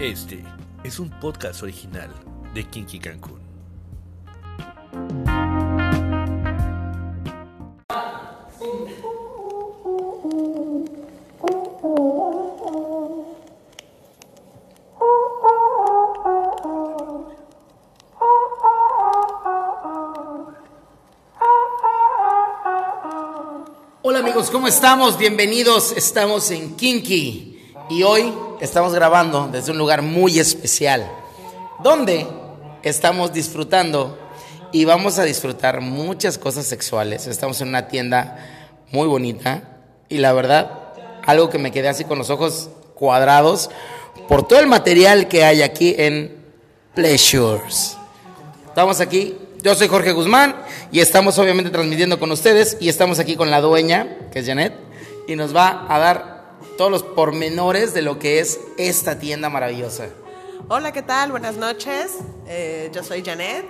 Este es un podcast original de Kinky Cancún. Hola amigos, ¿cómo estamos? Bienvenidos, estamos en Kinky y hoy estamos grabando desde un lugar muy especial, donde estamos disfrutando y vamos a disfrutar muchas cosas sexuales. Estamos en una tienda muy bonita y la verdad, algo que me quedé así con los ojos cuadrados por todo el material que hay aquí en Pleasures. Estamos aquí, yo soy Jorge Guzmán y estamos obviamente transmitiendo con ustedes y estamos aquí con la dueña, que es Janet, y nos va a dar todos los pormenores de lo que es esta tienda maravillosa. Hola, ¿qué tal? Buenas noches. Eh, yo soy Janet.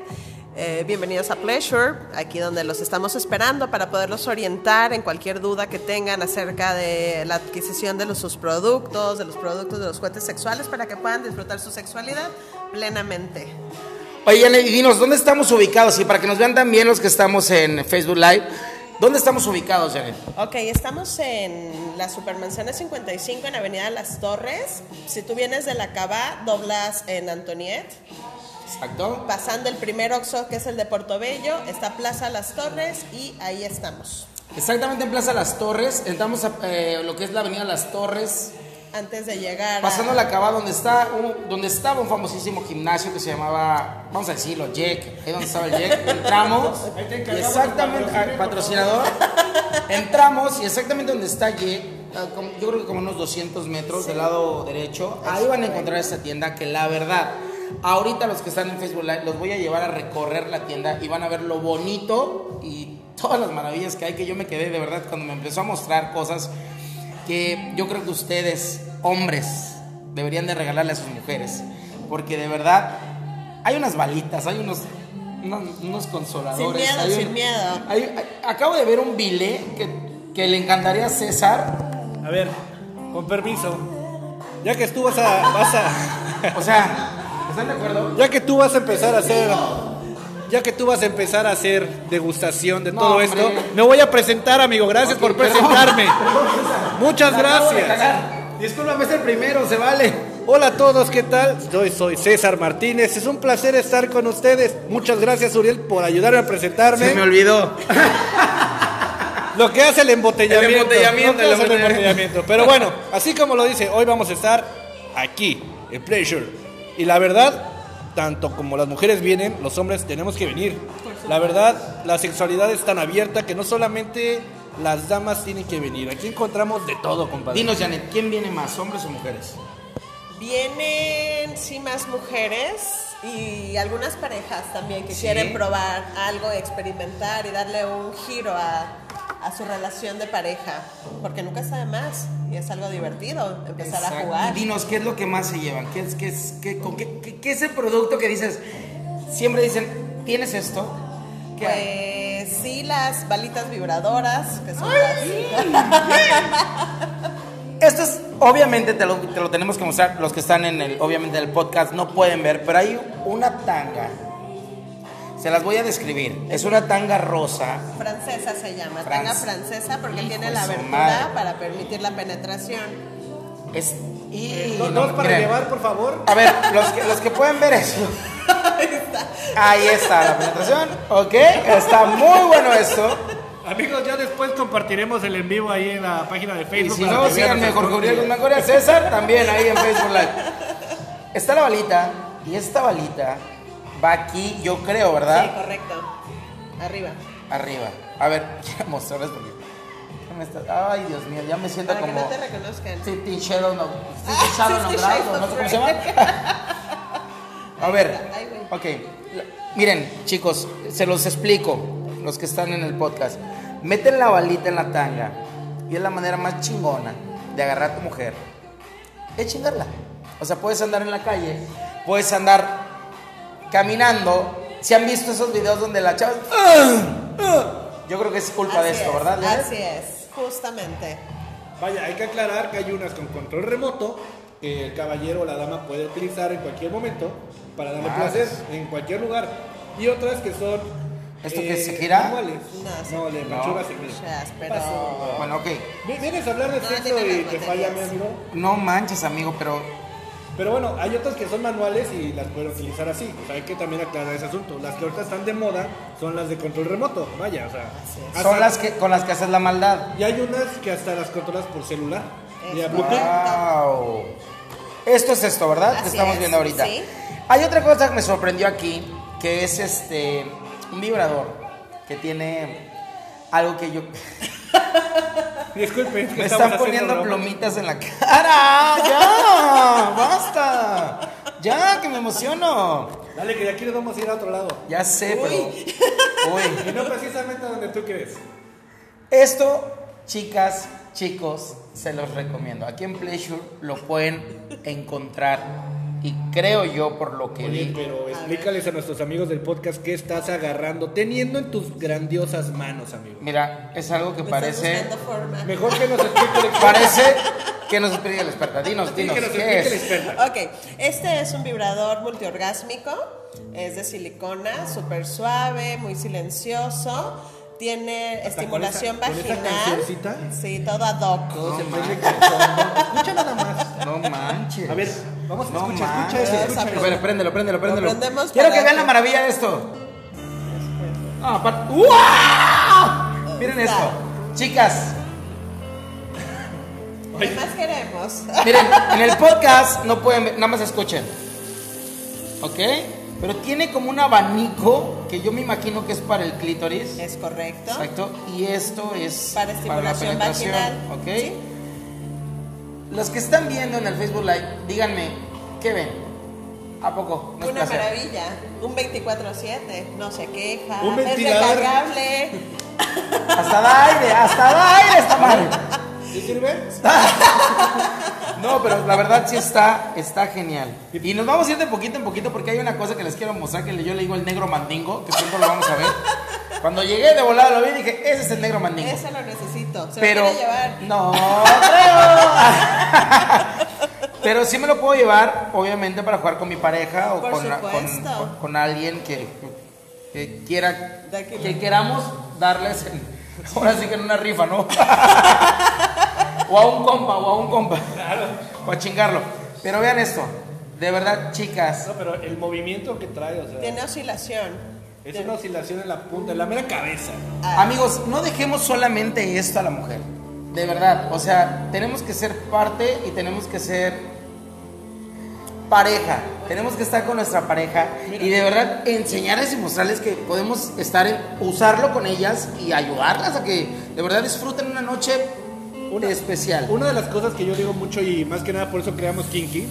Eh, bienvenidos a Pleasure, aquí donde los estamos esperando para poderlos orientar en cualquier duda que tengan acerca de la adquisición de los, sus productos, de los productos de los juguetes sexuales, para que puedan disfrutar su sexualidad plenamente. Oye, Janet, y dinos, ¿dónde estamos ubicados? Y para que nos vean también los que estamos en Facebook Live, ¿dónde estamos ubicados, Janet? Ok, estamos en la Supermanzana 55 en Avenida Las Torres. Si tú vienes de la Cava, doblas en Antoniette. Exacto. Pasando el primer Oxxo, que es el de Portobello, está Plaza Las Torres y ahí estamos. Exactamente en Plaza Las Torres, entramos a eh, lo que es la Avenida Las Torres, Antes de llegar a- pasando la cava donde está un- donde estaba un famosísimo gimnasio que se llamaba, vamos a decirlo, Jack, ahí donde estaba el Jack, entramos, y exactamente, ah, patrocinador, entramos y exactamente donde está Jack, ah, yo creo que como unos 200 metros del lado derecho, ahí van a encontrar esta tienda que la verdad, ahorita los que están en Facebook Live, los voy a llevar a recorrer la tienda y van a ver lo bonito y todas las maravillas que hay, que yo me quedé de verdad cuando me empezó a mostrar cosas que yo creo que ustedes, hombres, deberían de regalarle a sus mujeres. Porque de verdad, hay unas balitas, hay unos, unos, unos consoladores. Sin miedo, hay sin miedo. hay- hay- acabo de ver un bilé que, que le encantaría a César. A ver, con permiso. Ya que tú vas a, vas a, O sea, ¿están de acuerdo? ya que tú vas a empezar a hacer, ya que tú vas a empezar a hacer degustación de No, todo hombre. esto, me voy a presentar, amigo. Gracias por presentarme. Muchas gracias. Discúlpame, es el primero, se vale. Hola a todos, ¿qué tal? Yo soy César Martínez. Es un placer estar con ustedes. Muchas gracias, Uriel, por ayudarme a presentarme. Se me olvidó. Lo que hace el embotellamiento. El embotellamiento, el hace el embotellamiento. embotellamiento. Pero bueno, así como lo dice, hoy vamos a estar aquí, en Pleasure. Y la verdad, tanto como las mujeres vienen, los hombres tenemos que venir. La verdad, la sexualidad es tan abierta que no solamente las damas tienen que venir. Aquí encontramos de todo, compadre. Dinos, Janet, ¿quién viene más, hombres o mujeres? Vienen, sí, más mujeres y algunas parejas también que Sí. quieren probar algo, experimentar y darle un giro a, a su relación de pareja. Porque nunca sabe más y es algo divertido empezar a jugar. Y dinos, ¿qué es lo que más se llevan? ¿Qué es, qué es, qué, con qué, es el producto que dices? Siempre dicen, ¿tienes esto? ¿Qué hay? Pues sí, las balitas vibradoras, que son las... Esto es, obviamente te lo, te lo tenemos que mostrar, los que están en el, obviamente en el podcast no pueden ver, pero hay una tanga, se las voy a describir, es una tanga rosa, Francesa se llama, tanga francesa porque Hijo tiene la abertura madre. para permitir la penetración. es, y, Dos, no, dos para miren, llevar, por favor. A ver, los que, los que pueden ver eso, ahí está la penetración, ok, está muy bueno esto, Amigos, ya después compartiremos el en vivo ahí en la página de y Facebook. si para no, síganme nuestro Jorge Uriel. Guzmán César, también ahí en Facebook Live. Está la balita, y esta balita va aquí, yo creo, ¿verdad? Sí, correcto. Arriba. Arriba. A ver, quiero mostrarles porque. Ay, Dios mío, ya me siento Para que como. no te reconozcan. Fifty Shadow no. Ah, Fifty Shadow no no sé cómo se llama. A ver, ok. Miren, chicos, se los explico, los que están en el podcast. Meten la balita en la tanga y es la manera más chingona de agarrar a tu mujer. Es chingarla. O sea, puedes andar en la calle, puedes andar caminando. Si han visto esos videos donde la chava. Yo creo que es culpa de esto, es, ¿verdad? Así es, justamente. Vaya, hay que aclarar que hay unas con control remoto que el caballero o la dama puede utilizar en cualquier momento para darle Ah, placer en cualquier lugar. Y otras que son eh, ¿Esto que se gira? manuales. No. No, de No. pechuga se gira. Pero... Pasó. Bueno, ok. Vi- Vienes a hablar de No, sexo y te falla mi amigo. No manches, amigo, pero Pero bueno, hay otras que son manuales y las pueden utilizar así. O sea, hay que también aclarar ese asunto. Las que ahorita están de moda son las de control remoto. Vaya, o sea. hasta- son las que con las que haces la maldad. Y hay unas que hasta las controlas por celular. Es. Wow. Esto es esto, ¿verdad? Así que estamos es, viendo ahorita. sí. Hay otra cosa que me sorprendió aquí, que es este un vibrador que tiene algo que yo Disculpen, que me están poniendo plomitas en la cara. Ya, basta. Ya, que me emociono. Dale, que de aquí nos vamos a ir a otro lado. Ya sé, pero Uy. Y no precisamente donde tú crees. Esto, chicas, chicos, se los recomiendo. Aquí en Pleasure lo pueden encontrar y creo yo por lo que Oye, vi. pero explícales a nuestros amigos del podcast qué estás agarrando, teniendo en tus grandiosas manos, amigo. Mira, es algo que Me parece. Mejor que nos explique el parece que nos explique el experta. Dinos, dinos, que nos ¿qué el es? experta. Ok, este es un vibrador multiorgásmico, es de silicona, súper suave, muy silencioso, tiene estimulación con esa- con esa vaginal. cancioncita. Sí, todo ad hoc. Todo se prende con- Escucha nada más. No manches. A ver, vamos a No escuchar, manches. escucha eso, escucha eso. A ver, préndelo, préndelo, préndelo. prendemos Quiero que vean la maravilla de esto. Ah, aparte- ¡Wow! Miren Está. esto. Chicas, ¿Qué más queremos? Miren, en el podcast no pueden ver, nada más escuchen. ¿Ok? Pero tiene como un abanico que yo me imagino que es para el clítoris. Es correcto. Exacto. Y esto es Para la estimulación penetración, vaginal. ¿Ok? Sí. Los que están viendo en el Facebook Live, díganme, ¿qué ven? ¿A poco? ¿No es Una placer? maravilla. Un 24-7. No se queja. Un es ventilador. recargable. Hasta da aire, hasta da aire esta madre. ¿Sí sirve? No, pero la verdad sí está, está genial. Y nos vamos a ir de poquito en poquito porque hay una cosa que les quiero mostrar que yo le digo el negro mandingo, que pronto lo vamos a ver. Cuando llegué de volada lo vi y dije, ese es el negro mandingo. Ese lo necesito. Se pero lo llevar. no creo. pero sí me lo puedo llevar, obviamente, para jugar con mi pareja o con, con, supuesto. con- con alguien que, que quiera, que queramos darles, en- ahora sí que en una rifa, ¿no? o a un compa, o a un compa, o a chingarlo. Pero vean esto, de verdad, chicas, No, pero el movimiento que trae, o sea, Tiene oscilación. es una oscilación en la punta, en la mera cabeza. Ah, Amigos, no dejemos solamente esto a la mujer. De verdad. O sea, tenemos que ser parte y tenemos que ser pareja. Tenemos que estar con nuestra pareja y de verdad enseñarles y mostrarles que podemos estar en, usarlo con ellas y ayudarlas a que de verdad disfruten una noche especial. Una de las cosas que yo digo mucho y más que nada por eso creamos Kinky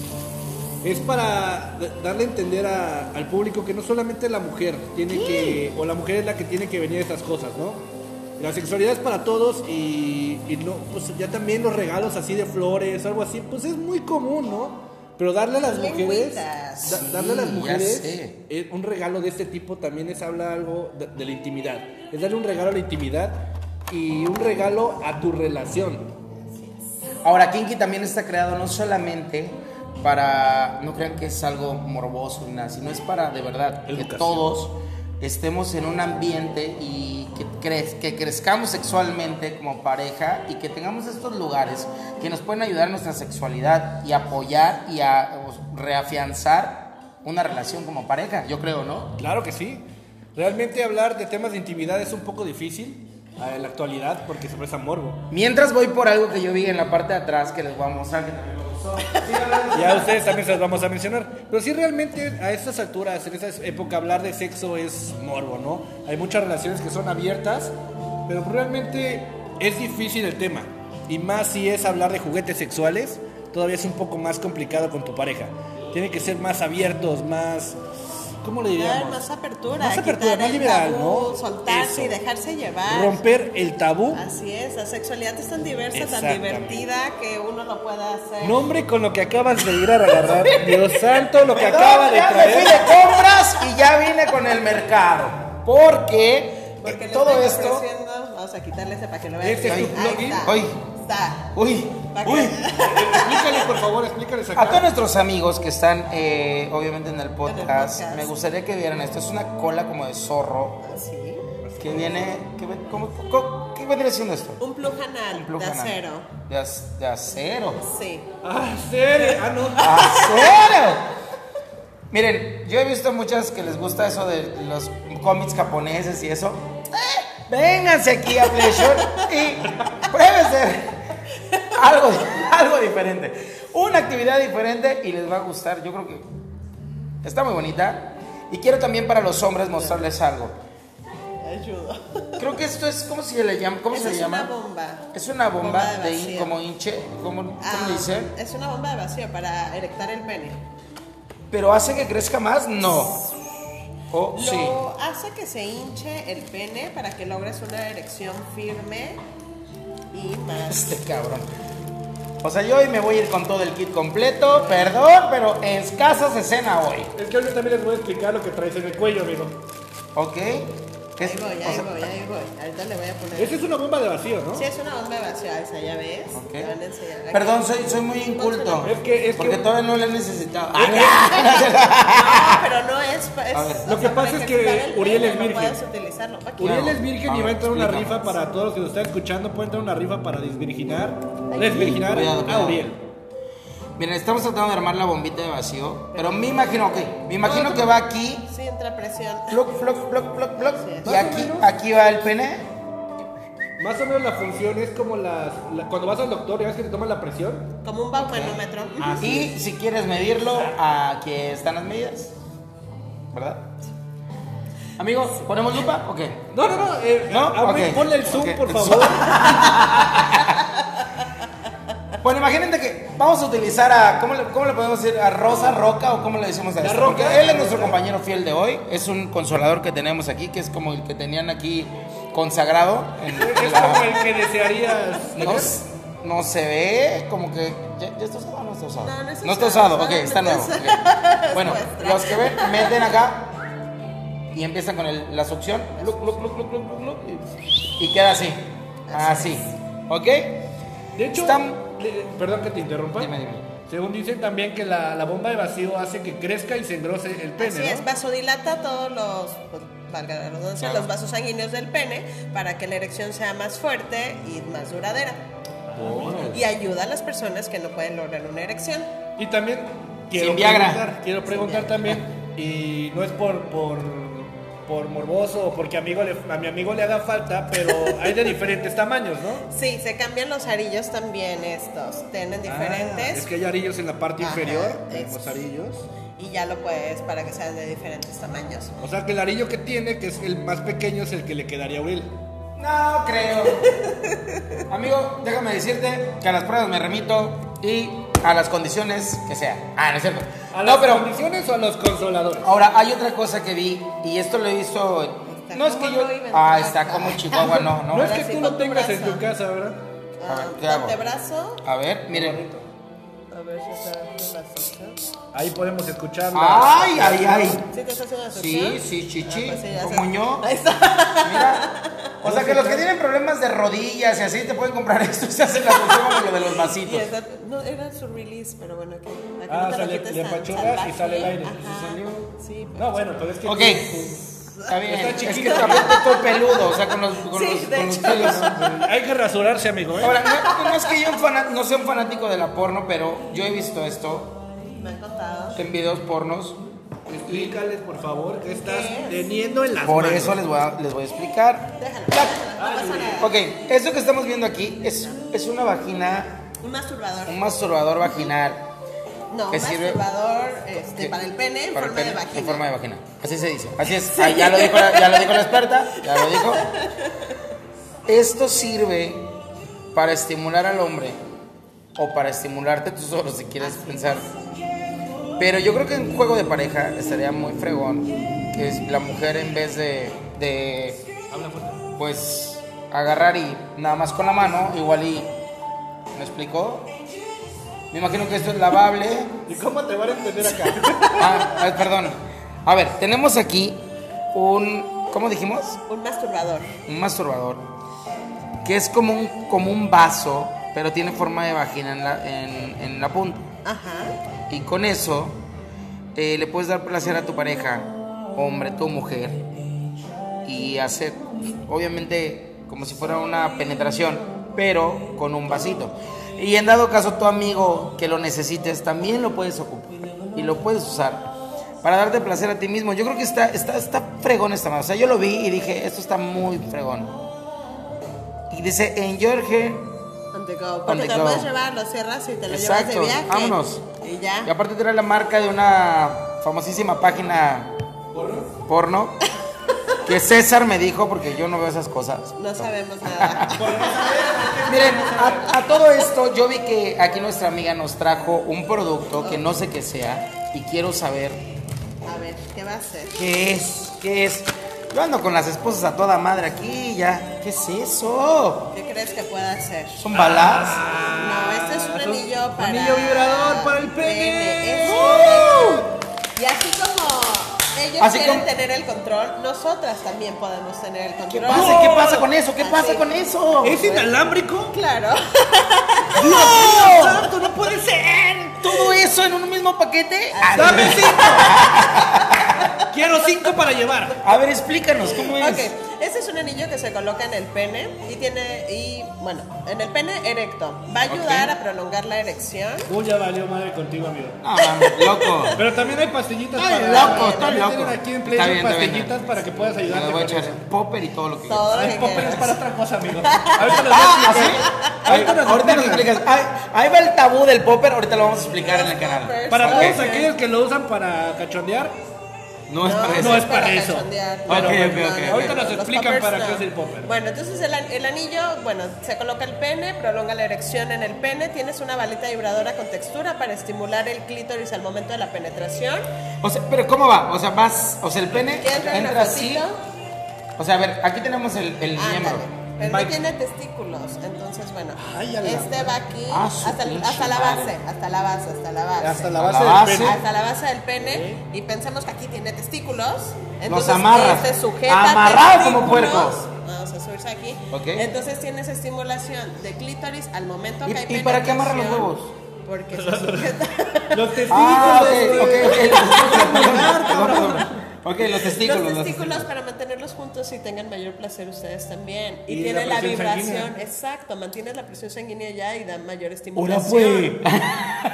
es para darle a entender a- al público que no solamente la mujer tiene que, o la mujer es la que tiene que venir a estas cosas, ¿no? La sexualidad es para todos y, y no, pues ya también los regalos así de flores, algo así, pues es muy común, ¿no? Pero darle a las mujeres, da- darle a las mujeres eh, un regalo de este tipo también es habla algo de, de la intimidad. Es darle un regalo a la intimidad y un regalo a tu relación. Ahora, Kinky también está creado no solamente para, no crean que es algo morboso ni nada, sino es para de verdad que Educación. todos estemos en un ambiente y que, cre- que crezcamos sexualmente como pareja y que tengamos estos lugares que nos pueden ayudar en nuestra sexualidad y apoyar y a reafianzar una relación como pareja, yo creo, ¿no? Claro que sí. Realmente hablar de temas de intimidad es un poco difícil en la actualidad porque se presta morbo. Mientras voy por algo que yo vi en la parte de atrás que les voy a mostrar que también me gustó. Ya ustedes también se las vamos a mencionar. Pero sí realmente a estas alturas, en esta época, hablar de sexo es morbo, ¿no? Hay muchas relaciones que son abiertas, pero realmente es difícil el tema. Y más si es hablar de juguetes sexuales, todavía es un poco más complicado con tu pareja. Tiene que ser más abiertos, más... ¿Cómo le diríamos? más apertura. Más apertura, más liberal, tabú, ¿no? Soltarse y dejarse llevar. Romper el tabú Así es, la sexualidad es tan diversa, tan divertida que uno lo puede hacer. Nombre con lo que acabas de ir a agarrar. Dios santo, lo que Perdón, acaba de ya me fui traer. de compras y ya vine con el mercado. Porque, Porque eh, todo esto. Vamos a quitarle ese para que lo vean. Este. Hoy, está. Uy, uy. Explícales, por favor, explícales acá. A todos nuestros amigos que están eh, obviamente en el, podcast, podcast. me gustaría que vieran esto. Es una cola como de zorro Sí. que viene. Que, ¿cómo, cómo- ¿Qué vendría siendo esto? Un plug anal Plug de acero. De, ac- de acero. Sí. Ah, serio. Ah, no. ¡Acero! Miren, yo he visto muchas que les gusta eso de los cómics japoneses y eso. Eh, Vénganse aquí a Pleasure y prueben ser algo, algo diferente. Una actividad diferente y les va a gustar. Yo creo que está muy bonita. Y quiero también para los hombres mostrarles algo. Ayuda. Creo que esto es, ¿cómo se le llama? ¿Cómo Esa se le es llama? una bomba. Es una bomba, Bomba de de, in- como hinche, ¿cómo, cómo Ah, dice? Es una bomba de vacío para erectar el pene. ¿Pero hace que crezca más? No. ¿O Lo sí? hace que se hinche el pene para que logres una erección firme y más. Este cabrón. O sea, yo hoy me voy a ir con todo el kit completo, perdón, pero en escasas escena hoy. Es que ahorita también les voy a explicar lo que traes en el cuello, amigo. ¿Ok? ¿Qué es- Ahí voy, ahí sea, voy, ahí voy. Ahorita le voy a poner. Esa es una bomba de vacío, ¿no? Sí, es una bomba de vacío, esa ya ves. ok. Te van a enseñar. Aquí. Perdón, soy, soy muy inculto. Es que- es porque que- todavía no lo he necesitado. No, pero no es. es A ver. o Lo que sea, pasa es que Uriel es no virgen. puedes utilizarlo. Aquí. Uriel es virgen A y va a entrar una rifa para todos los que nos están escuchando. Puede entrar una rifa para desvirginar. Desvirginar a. Uriel. Miren, estamos tratando de armar la bombita de vacío, pero me imagino, ok, me imagino que va aquí, Sí, entra presión. floc, floc, floc, floc, floc, Sí. y aquí, aquí va el pene. Más o menos la función es como las, la- cuando vas al doctor, ya ves que te toman la presión. Como un baumanómetro. Y si quieres medirlo, aquí están las medidas. ¿Verdad? Amigo, ¿ponemos lupa o qué? No, no, no. eh, ¿No? a ver, Ok. Ponle el zoom, Ok. por favor. Bueno, imagínate que vamos a utilizar a. ¿Cómo le, cómo le podemos decir? ¿A Rosa Roca o cómo le decimos a La esto? Roca. Porque él es nuestro compañero fiel de hoy. Es un consolador que tenemos aquí, que es como el que tenían aquí consagrado. En, es la- como el que desearías. no, no se ve como que. ¿Ya, ya está usado o no está usado? No, no está No está usado, ok, está nuevo. Bueno, los que ven, meten acá y empiezan con el- la succión. Luc, luc, luc, y, y queda así. Así. ¿Ok? De hecho, Están- perdón que te interrumpa. Dime, dime. Según dicen también que la, la bomba de vacío hace que crezca y se engrose el pene, Así ¿no? es, vasodilata todos los, pues, valga la redundancia, Claro. los vasos sanguíneos del pene para que la erección sea más fuerte y más duradera. Y ayuda a las personas que no pueden lograr una erección. Y también quiero Sin Viagra. preguntar, quiero preguntar también, y no es por, por, por morboso o porque amigo le- a mi amigo le haga falta, pero hay de diferentes tamaños, ¿no? Sí, se cambian los arillos también estos. Tienen Ah, diferentes. es que hay arillos en la parte Ajá, inferior, es- los arillos. Y ya lo puedes para que sean de diferentes tamaños. O sea que el arillo que tiene, que es el más pequeño, es el que le quedaría a. No creo. Amigo, déjame decirte que a las pruebas me remito y a las condiciones que sea. Ah, no es cierto. ¿A no, las pero condiciones o a los consoladores? ahora hay otra cosa que vi y esto lo he visto. Está No es que yo. no en Ah, está como Chihuahua, no, no. No es que tú tu tengas en brazo. tu casa, ¿verdad? A ver, Ah, ¿qué hago? antebrazo. A ver, miren. A ver si está la succión. Ahí podemos escuchar la- Ay, ay, ay. ¿Sí te haciendo succión? Sí, sí, chichi. Ah, pues sí, ya Con se- muñó. Ahí está. Mira. O sea que los que tienen problemas de rodillas y así te pueden comprar esto y se hacen la función como lo de los Y vasitos. esa- no, era su release, pero bueno, que aquí Ah, no te lo sale- quites le tan apachurras y salvaje. sale el aire. Ajá. Sí, pero- No, bueno, pero es que... Ok. Está bien. Está es que chiquito. también estoy peludo, o sea, con los, con Sí, los, de con los hecho. pelos. Hay que rasurarse, amigo, ¿eh? Ahora, no, no es que yo un fana- no sea un fanático de la porno, pero yo he visto esto Me han contado. En videos pornos. Explícales, por favor, qué estás ¿Qué es? teniendo en las Por manos. eso les voy a, les voy a explicar. Déjalo, déjalo, no pasa nada. Ok, esto que estamos viendo aquí es, es una vagina, Un masturbador. un masturbador vaginal. No, que sirve- masturbador este, que- para el pene en forma de vagina. En forma de vagina. Así se dice. Así es. Ah, ya, lo dijo la, ya lo dijo la experta. Ya lo dijo. Esto sirve para estimular al hombre o para estimularte tú solo si quieres pensar. Pero yo creo que en juego de pareja estaría muy fregón que es la mujer en vez de, de pues agarrar y nada más con la mano, igual y ¿me explicó? Me imagino que esto es lavable. ¿Y cómo te van a entender acá? Ah, ay, perdón. A ver, tenemos aquí un, ¿cómo dijimos? Un masturbador. Un masturbador que es como un, como un vaso pero tiene forma de vagina en la, en, en la punta. Ajá. Y con eso eh, le puedes dar placer a tu pareja, hombre, tu mujer, y hacer, obviamente, como si fuera una penetración, pero con un vasito. Y en dado caso tu amigo que lo necesites, también lo puedes ocupar y lo puedes usar para darte placer a ti mismo. Yo creo que está, está, está fregón esta mano. O sea, yo lo vi y dije, esto está muy fregón. Y dice, enjoy her Porque te lo puedes llevar, lo cierras y te lo llevas de viaje. vámonos. Y ya. Y aparte trae la marca de una famosísima página porno. Que César me dijo, porque yo no veo esas cosas. No sabemos nada. Miren, a, a todo esto, yo vi que aquí nuestra amiga nos trajo un producto que no sé qué sea y quiero saber A ver, ¿qué va a hacer? qué es, qué es. Yo ando con las esposas a toda madre aquí ya. ¿Qué es eso? ¿Qué crees que pueda hacer? ¿Son balas? No, este es un anillo para. anillo vibrador para el pene. correcto. Y así como ellos Así quieren como- tener el control, nosotras también podemos tener el ¿Qué control. pasa? ¿Qué pasa con eso? ¿Qué Así. pasa con eso? ¿Es inalámbrico? Claro. ¡No! ¡Santo, no puede ser! ¿Todo eso en un mismo paquete? ¡Dame cinco! Para llevar. A ver, explícanos, ¿cómo es? Ok, este es un anillo que se coloca en el pene y tiene, y bueno, en el pene erecto. Va a ayudar a prolongar la erección. Uy, ya valió madre contigo, amigo. Mames, loco. Pero también hay pastillitas Estoy para... loco, estoy también loco. tienen aquí en Está Pleasure bien, está bien. pastillitas para que puedas Me ayudarte lo voy a con echar eso. popper y todo lo que Todo lo Ay, que popper es quieras. para otra cosa, amigo. Ahorita nos voy a explicar. Ahorita nos, ahorita nos explicas. Ahí, ahí va el tabú del popper, ahorita lo vamos a explicar en el canal. Para Ok. todos aquellos que lo usan para cachondear, No es para eso. no es para eso. Ahorita no, nos explican para qué es el popper. Bueno, entonces el, el anillo, bueno, se coloca el pene, prolonga la erección en el pene, tienes una balita vibradora con textura para estimular el clítoris al momento de la penetración. O sea, pero ¿cómo va? O sea, vas, o sea, el pene ¿Quieres ver una entra así. O sea, a ver, aquí tenemos el, el miembro. Pero no tiene testículos, entonces bueno, Ay, este va aquí Ah, hasta, la base, hasta la base, hasta la base. Hasta la base la del base. pene. hasta la base del pene y pensemos que aquí tiene testículos. Entonces amarras. este sujeta Amarrado como testículos. puerco. Vamos a subirse aquí. Entonces tienes estimulación de clítoris al momento ¿Y- que hay y para qué amarran los huevos? Porque se sujeta. Los testículos. Ah, ok, güey. ok, los testículos. los los testículos para mantenerlos juntos y tengan mayor placer ustedes también. Y, Y tiene la vibración, sanguínea. exacto, mantienes la presión sanguínea ya y da mayor estimulación.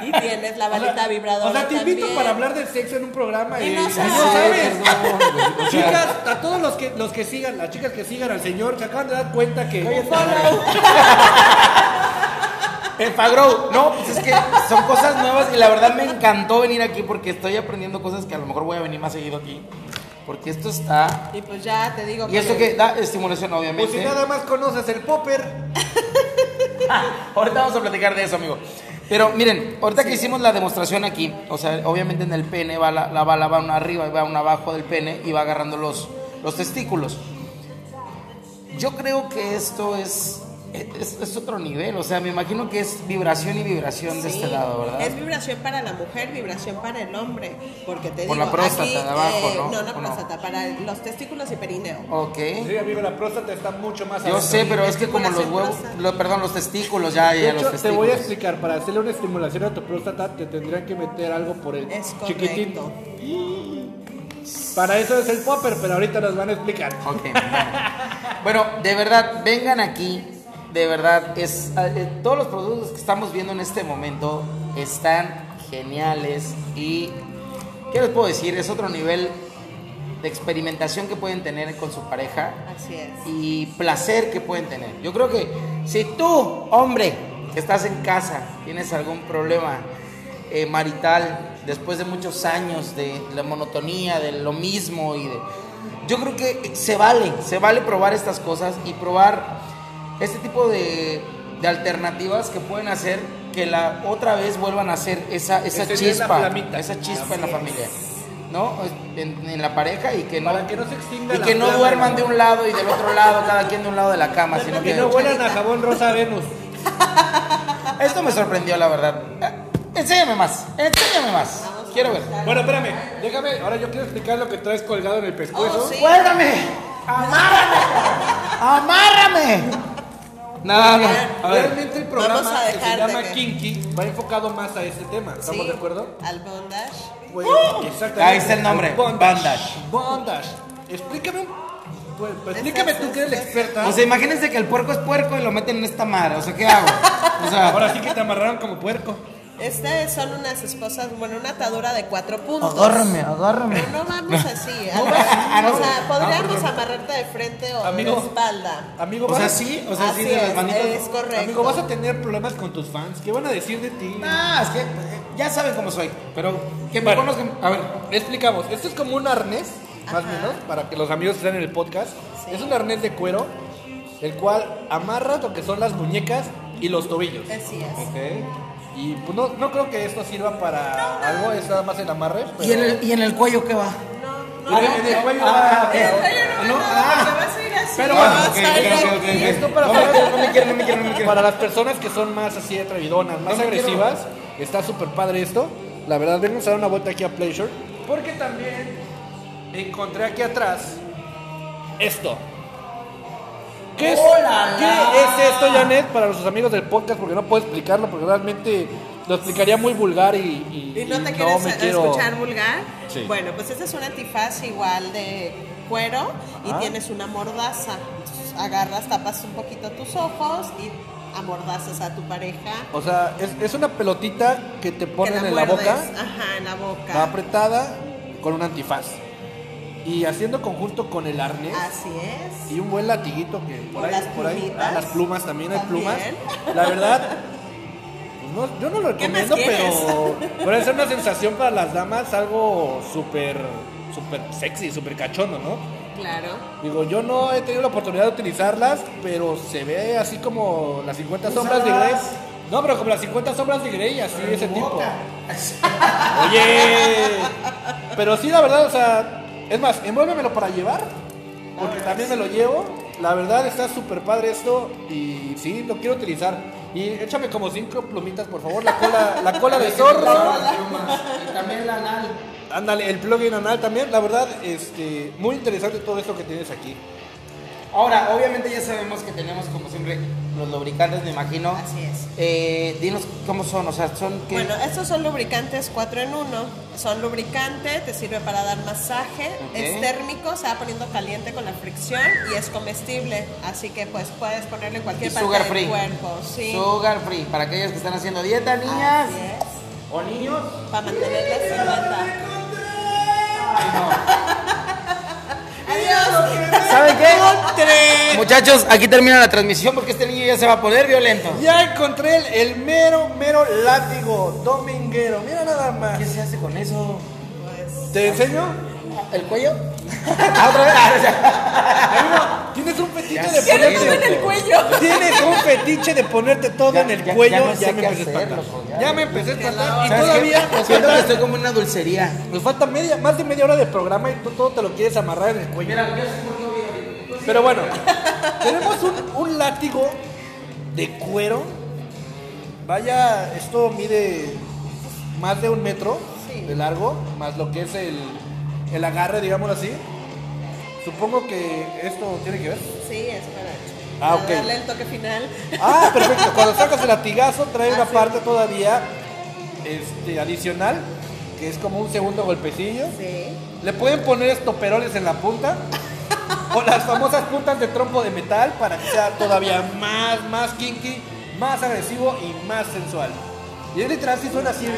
Y tienes la O sea, balita vibradora O sea, te invito también. para hablar de sexo en un programa y, Y no sabes. no. Perdón, o Chicas, a todos los que los que sigan, las chicas que sigan al señor, se acaban de dar cuenta que El Fagrow, no, pues es que son cosas nuevas y la verdad me encantó venir aquí porque estoy aprendiendo cosas que a lo mejor voy a venir más seguido aquí. Porque esto está. Y pues ya te digo Y esto que da estimulación, pues si obviamente. nada más conoces el popper, Ahorita vamos a platicar de eso, amigo. Pero miren, ahorita que hicimos la demostración aquí, o sea, obviamente en el pene va la, la bala va una arriba y va una abajo del pene y va agarrando los, los testículos. Yo creo que esto es, es, es otro nivel, o sea, me imagino que es vibración y vibración de este lado, ¿verdad? Es vibración para la mujer, vibración para el hombre. Porque te Por digo, la próstata aquí, de abajo, eh, ¿no? No, no próstata, para los testículos y perineo. Ok. sí, amigo, la próstata está mucho más Yo sé, pero es que como los huevos, lo- perdón, los testículos, ya, De ya, hecho, los te testículos. voy a explicar, para hacerle una estimulación a tu próstata te tendrían que meter algo por el Es chiquitín. correcto. Para eso es el popper, pero ahorita nos van a explicar. Ok, bueno. Bueno, de verdad, vengan aquí. De verdad, es, eh, todos los productos que estamos viendo en este momento están geniales. Y, ¿qué les puedo decir? Es otro nivel de experimentación que pueden tener con su pareja Así es. y placer que pueden tener. Yo creo que si tú, hombre, que estás en casa, tienes algún problema eh, marital después de muchos años de la monotonía, de lo mismo y de... Yo creo que se vale, se vale probar estas cosas y probar este tipo de, de alternativas que pueden hacer que la otra vez vuelvan a hacer esa, esa la chispa, esa chispa en la familia. ¿No? En, en la pareja y que no, Para que no se extinga y que no duerman ¿no? de un lado y del otro lado, cada quien de un lado de la cama, sino Que que no huelan a jabón rosa Venus. esto me sorprendió la verdad. Eh, Enséñame más, enséñame más. Quiero ver. Bueno, espérame, déjame, ahora yo quiero explicar lo que traes colgado en el pescuezo. Oh, sí. Cuélgame, amárrame, amárrame. Nada, no. Ver. Realmente el programa Vamos a que se llama que- Kinky va enfocado más a este tema. ¿Estamos Sí, de acuerdo? Al bondage. Pues, exactamente. Ahí está el nombre, Bondage. Bondage. Explícame, un- pues, pues, explícame tú que eres la experta. O sea, imagínense que el puerco es puerco y lo meten en esta madre. O sea, ¿qué hago? O sea, Ahora sí que te amarraron como puerco. Este son unas esposas, bueno, una atadura de cuatro puntos. agárrame, agárrame. Pero no vamos así. No, no, o sea, podríamos amarrarte de frente o Amigo. de espalda. Amigo, O sea, vas- sí, o sea, sí Así de las es, manitas. es correcto. Amigo, vas a tener problemas con tus fans. ¿Qué van a decir de ti? Ah, es que eh, ya saben cómo soy. Pero que me Bueno. conozcan. A ver, Explicamos. Esto es como un arnés, más o menos, para que los amigos que están en el podcast. Sí. Es un arnés de cuero, el cual amarra lo que son las muñecas y los tobillos. Así es. Ok. Y pues no, no creo que esto sirva para algo, es nada más el amarre. Pero... ¿y en el, y en el cuello qué va? No, Y no. en el- cuello Ah, va- ok. no, no, no, ah. vas a ir así. Pero vas bueno, a ok, ir ok, ok, aquí. ok, ok. Esto para no, saber- me quiero, no me quiero, no me quiero, no me quiero. Para las personas que son más así atrevidonas, más No me quiero. agresivas, está súper padre esto. La verdad, venimos a dar una vuelta aquí a Pleasure. Porque también encontré aquí atrás esto. ¿Qué es, ¡Oh, la, ¿qué la! es esto, Janet, para nuestros amigos del podcast? Porque no puedo explicarlo, porque realmente lo explicaría muy vulgar y, y- ¿Y no te y quieres me quiero... escuchar vulgar? Sí. Bueno, pues este es un antifaz igual de cuero y Ah. tienes una mordaza. Entonces, agarras, tapas un poquito tus ojos y amordazas a tu pareja. O sea, es, es una pelotita que te que ponen en la boca, Ajá, en la boca. va apretada con un antifaz. Y haciendo conjunto con el arnés. Así es. Y un buen latiguito que por O ahí, las por ahí, ah, las plumas también hay También. plumas. La verdad, pues no, yo no lo ¿Qué más recomiendo, pero puede ser una sensación para las damas algo súper, súper sexy, súper cachondo, ¿no? Claro. Digo, yo no he tenido la oportunidad de utilizarlas, pero se ve así como las 50 sombras de Grey. No, pero como las 50 sombras de Grey, así ese tipo. Oye, pero sí, la verdad, o sea, es más, envuélvemelo para llevar, porque también me lo llevo. La verdad está súper padre esto y sí, lo quiero utilizar. Y échame como cinco plumitas, por favor, la cola, la cola de zorro. Y también la anal. Ándale, el plugin anal también, la verdad, este, muy interesante todo esto que tienes aquí. Ahora, obviamente ya sabemos que tenemos como siempre los lubricantes, me imagino. Así es. Eh, dinos cómo son, o sea, son que... Bueno, estos son lubricantes 4 en 1. Son lubricante, te sirve para dar masaje, Ok. es térmico, se va poniendo caliente con la fricción y es comestible. Así que pues puedes ponerle en cualquier Y parte sugar del free. cuerpo. Sí. Sugar free, para aquellas que están haciendo dieta, niñas Así es. o niños. Para mantener la silueta. ¿Saben qué? Muchachos, aquí termina la transmisión porque este niño ya se va a poner violento. Ya encontré el, el mero, mero látigo dominguero. Mira nada más. ¿Qué se hace con eso? ¿Te enseño? ¿El cuello? Ah, otra vez. Ah, o sea, Amigo, tienes un fetiche Ya de ponerte en el cuello. Tienes un fetiche de ponerte todo Ya- en el ya- cuello. ya Ya, no sé me empecé a espantar. ya. Me empecé a espantar. Y ¿Sabes todavía nos falta, estoy como en una dulcería. nos falta media, más de media hora de programa y tú todo te lo quieres amarrar en el cuello. Pero bueno, tenemos un, un látigo de cuero. Vaya, esto mide más de un metro Sí. de largo, más lo que es el, el agarre, digámoslo así. Supongo que esto tiene que ver. Sí, es para, Ah, para darle el toque final. Ah, perfecto. Cuando sacas el latigazo trae una parte todavía este, adicional, que es como un segundo golpecillo. Sí. Le pueden poner estoperoles en la punta o las famosas puntas de trompo de metal para que sea todavía más, más kinky, más agresivo y más sensual. Y es literal si suena así. Sí,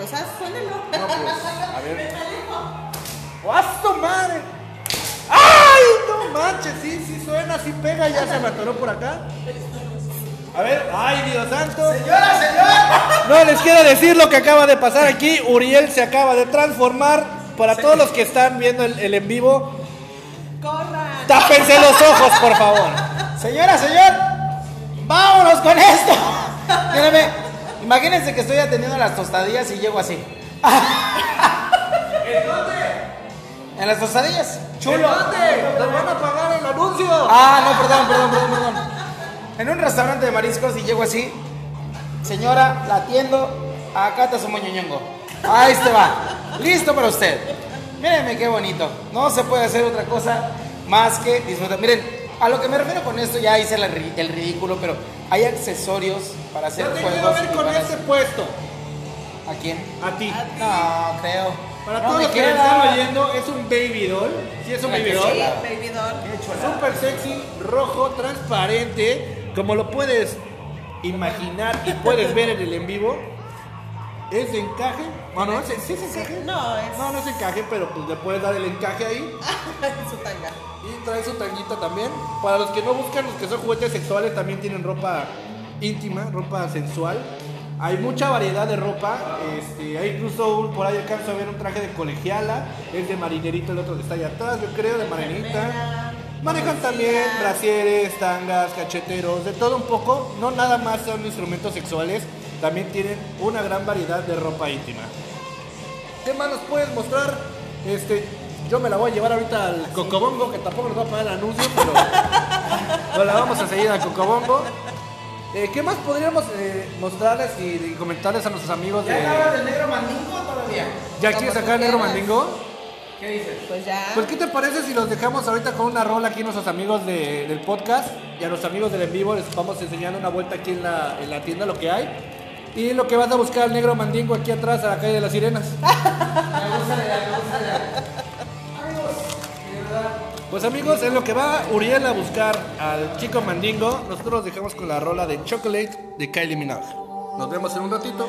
pues haz, suénalo. No, pues, a ver. ¡Oh, su madre! ¡Ay, no manches! Sí, sí suena, sí pega, ya se me atoró por acá. A ver, ¡ay, Dios santo! ¡Señora, señora! No les quiero decir lo que acaba de pasar aquí. Uriel se acaba de transformar. Para todos los que están viendo el, el en vivo, Corran. tápense los ojos, por favor. Señora, señor, vámonos con esto. Mírame, imagínense que estoy atendiendo las tostadillas y llego así. ¿En dónde? En las tostadillas. Chulo. ¡Nos van a pagar el anuncio! Ah, no, perdón, perdón, perdón, perdón. En un restaurante de mariscos y llego así. Señora, la atiendo. Acá está su moñoñongo. Ahí este va. Listo para usted. Mírenme qué bonito. No se puede hacer otra cosa más que disfrutar. Miren, A lo que me refiero con esto, ya hice el ridículo, pero hay accesorios para hacer Yo te juegos. quiero ver con hacer- puesto. ¿A quién? A ti. No, creo. Para No, todos los que me están oyendo, es un baby doll. Sí, es un baby doll. chula. Baby doll. Súper sexy, rojo, transparente, como lo puedes imaginar y puedes ver en el en vivo. ¿Es de encaje? Bueno, ¿es, ¿sí es encaje? No, es No, no es encaje, pero pues le puedes dar el encaje ahí. su tanga. Y trae su tanguita también. Para los que no buscan, los que son juguetes sexuales, también tienen ropa íntima, ropa sensual. Hay mucha variedad de ropa. Este, hay incluso un- por ahí alcanzo a ver un traje de colegiala. Es de marinerito, el otro que está allá atrás, yo creo, de marinita. Manejan también brasieres, tangas, cacheteros, de todo un poco. No nada más son instrumentos sexuales, también tienen una gran variedad de ropa íntima. ¿Qué más nos puedes mostrar? Este, yo me la voy a llevar ahorita al Cocobongo, que tampoco nos va a pagar el anuncio, pero nos la vamos a seguir al Cocobongo. Eh, ¿Qué más podríamos eh, mostrarles y, y comentarles a nuestros amigos de... ¿Ya acabas del negro mandingo todavía? ¿Ya quieres sacar el negro mandingo? ¿Qué dices? Pues ya. Pues ¿qué te parece si los dejamos ahorita con una rola aquí a nuestros amigos de- del podcast y a los amigos del en vivo les vamos enseñando una vuelta aquí en la, en la tienda lo que hay y lo que vas a buscar el negro mandingo aquí atrás a la calle de las sirenas. Pues amigos, en lo que va Uriel a buscar al chico mandingo, nosotros los dejamos con la rola de Chocolate de Kylie Minogue. Nos vemos en un ratito.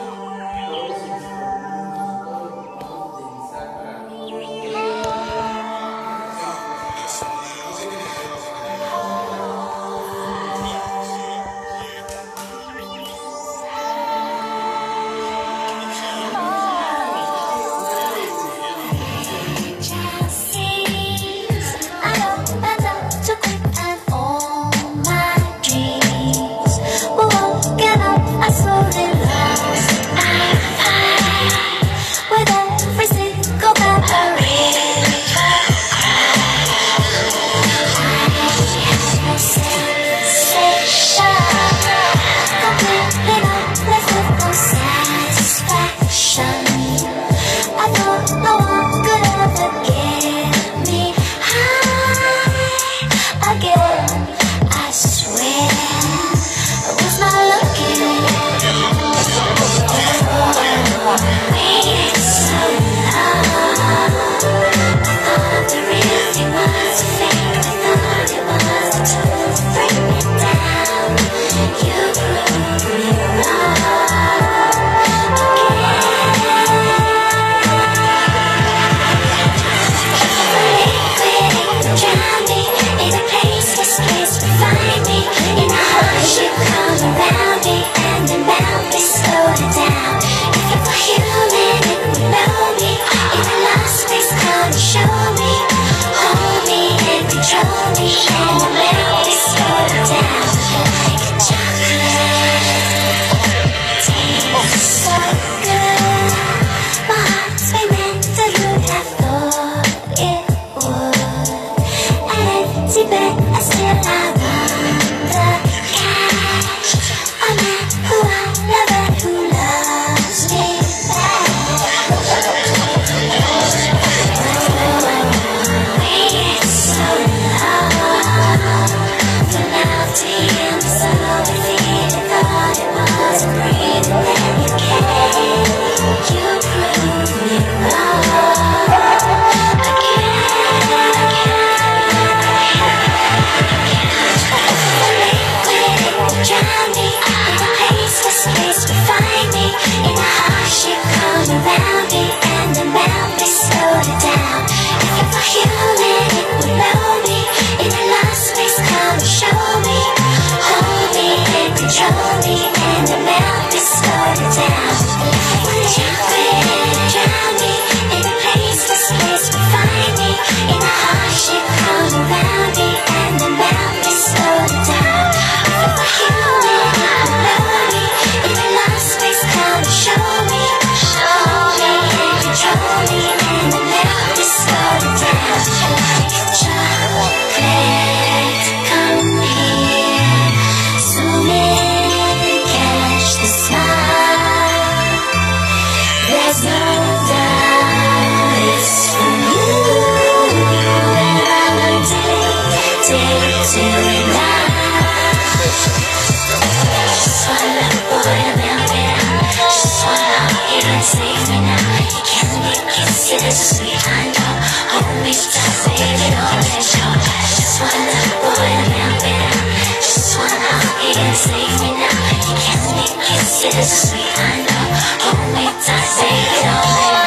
Kisses, sweet I know. Hold me tight, baby, don't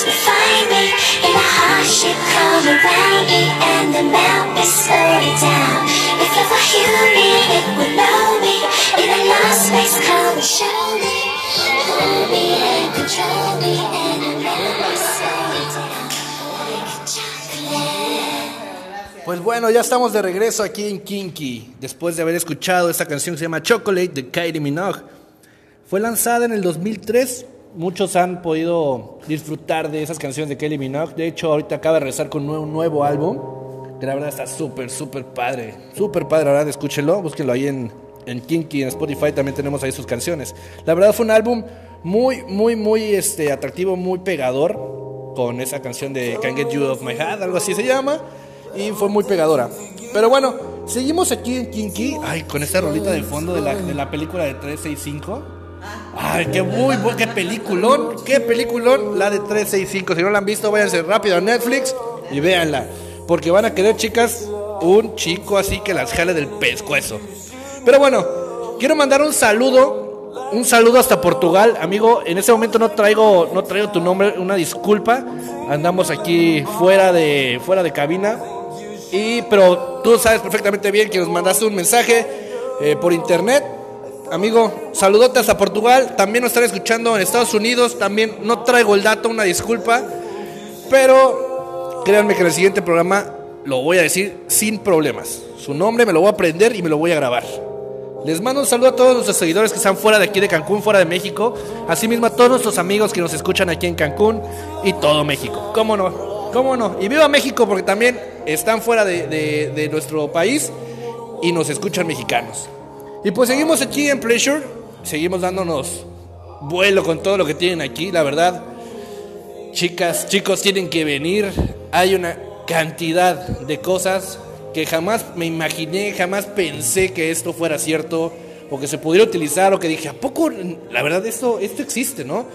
find me. In and the down. If it would know me. In a lost space, and. Pues bueno, ya estamos de regreso aquí en Kinky, después de haber escuchado esta canción se llama Chocolate de Kylie Minogue. Fue lanzada en el 2003. Muchos han podido disfrutar de esas canciones de Kylie Minogue. De hecho, ahorita acaba de regresar con un nuevo, álbum. Que la verdad está súper, súper padre. Súper padre, la verdad, escúchenlo. Búsquenlo ahí en, en Kinky, en Spotify. También tenemos ahí sus canciones. La verdad fue un álbum muy, muy, muy este, atractivo, muy pegador. Con esa canción de Can't Get You Off My Head, algo así se llama. Y fue muy pegadora. Pero bueno, seguimos aquí en Kinky. Ay, con esta rolita de fondo de la, de la película de 365. Ay, qué muy buen, qué peliculón, qué peliculón la de 365. Si no la han visto, váyanse rápido a Netflix y véanla. Porque van a querer, chicas, un chico así que las jale del pescuezo. Pero bueno, quiero mandar un saludo, un saludo hasta Portugal, amigo. En ese momento no traigo, no traigo tu nombre, una disculpa. Andamos aquí fuera de, fuera de cabina. Y, pero tú sabes perfectamente bien que nos mandaste un mensaje eh, por internet. Amigo, saludote hasta Portugal. También nos están escuchando en Estados Unidos. También no traigo el dato, una disculpa. Pero créanme que en el siguiente programa lo voy a decir sin problemas. Su nombre me lo voy a aprender y me lo voy a grabar. Les mando un saludo a todos nuestros seguidores que están fuera de aquí de Cancún, fuera de México. Asimismo a todos nuestros amigos que nos escuchan aquí en Cancún y todo México. ¿Cómo no? ¿Cómo no? Y viva México porque también están fuera de, de- de nuestro país y nos escuchan mexicanos. Y pues seguimos aquí en Pleasure, seguimos dándonos vuelo con todo lo que tienen aquí, la verdad. Chicas, chicos, tienen que venir. Hay una cantidad de cosas que jamás me imaginé, jamás pensé que esto fuera cierto o que se pudiera utilizar o que dije, ¿a poco, la verdad, esto, esto existe, no?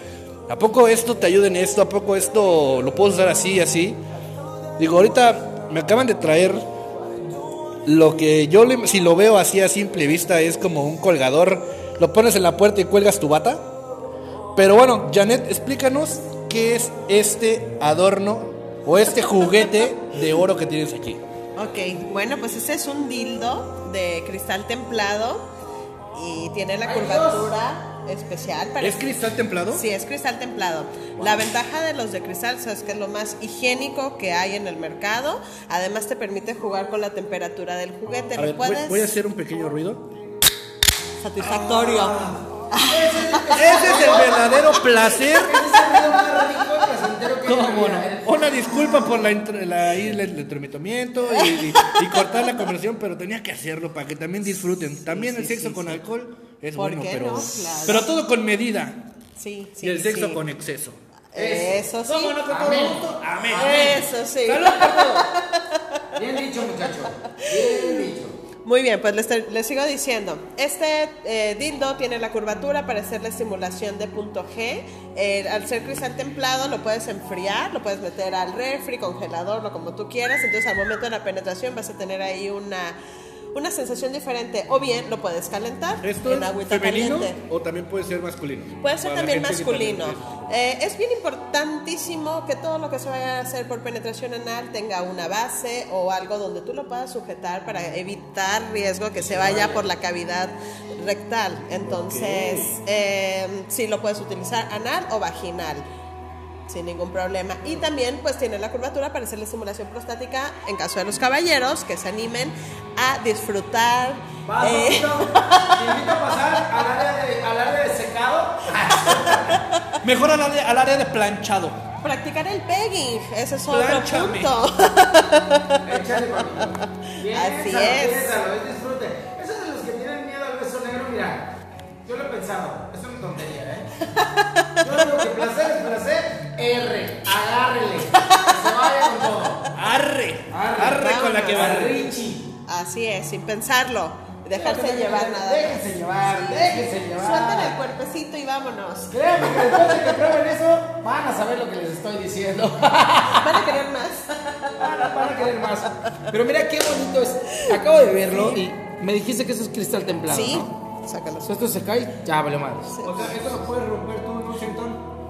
¿A poco esto te ayuda en esto? ¿A poco esto lo puedo usar así, así? Digo, ahorita me acaban de traer lo que yo, si lo veo así a simple vista, es como un colgador. Lo pones en la puerta y cuelgas tu bata. Pero bueno, Janet, explícanos qué es este adorno o este juguete de oro que tienes aquí. Ok, bueno, pues ese es un dildo de cristal templado y tiene la curvatura especial. para- ¿Es cristal templado? Sí, es cristal templado. La ventaja de los de cristal es que es lo más higiénico que hay en el mercado. Además te permite jugar con la temperatura del juguete. A Lo ver, voy, puedes voy a hacer un pequeño ruido. satisfactorio. Ese es el verdadero placer. ¿Cómo no? Una disculpa por la, la- ahí el, y cortar la conversación, pero tenía que hacerlo para que también disfruten. También el sexo con alcohol es ¿Por bueno, qué pero, no? Claro. pero todo con medida. Sí, sí. y el sexo sí. con exceso. Eso sí. Amén. Eso sí. Bien dicho, muchacho. Bien dicho. Muy bien, pues les, les sigo diciendo. Este eh, dildo tiene la curvatura para hacer la estimulación de punto G. Eh, al ser cristal templado lo puedes enfriar, lo puedes meter al refri, congelador, lo como tú quieras. Entonces al momento de la penetración vas a tener ahí una, una sensación diferente. O bien lo puedes calentar ¿Esto en agüita femenino caliente. o también puede ser masculino? Puede ser también masculino. Eh, es bien importantísimo que todo lo que se vaya a hacer por penetración anal tenga una base o algo donde tú lo puedas sujetar para evitar riesgo que se vaya por la cavidad rectal. Entonces, eh, sí lo puedes utilizar anal o vaginal. Sin ningún problema. Y también pues tiene la curvatura para hacerle simulación prostática en caso de los caballeros que se animen a disfrutar. eh, Te invito a pasar al área de, al área de secado. Mejor al área, al área de planchado. practicar el pegging, ese es otro punto. Échale, papi. Así Piénsalo, es. piénsalo, es disfrute. Esos de los que tienen miedo al beso negro, mira, yo lo he pensado, es una tontería, ¿eh? Yo digo que placer es placer, R, agárrele, que se vaya con todo. Arre. Arre. Arre con la que va. Richie. Así es, sin pensarlo. Dejarse llevar nada más. Déjense llevar, déjense llevar. Suelten el cuerpecito y vámonos. Créanme que después de que prueben eso, van a saber lo que les estoy diciendo. Van a querer más. Van a, van a querer más. Pero mira qué bonito es. Acabo de verlo y me dijiste que eso es cristal templado. Sí, ¿no? sácalo. Si esto se cae, ya vale madre. O sea, eso lo puedes romper tú, ¿no, Sentón?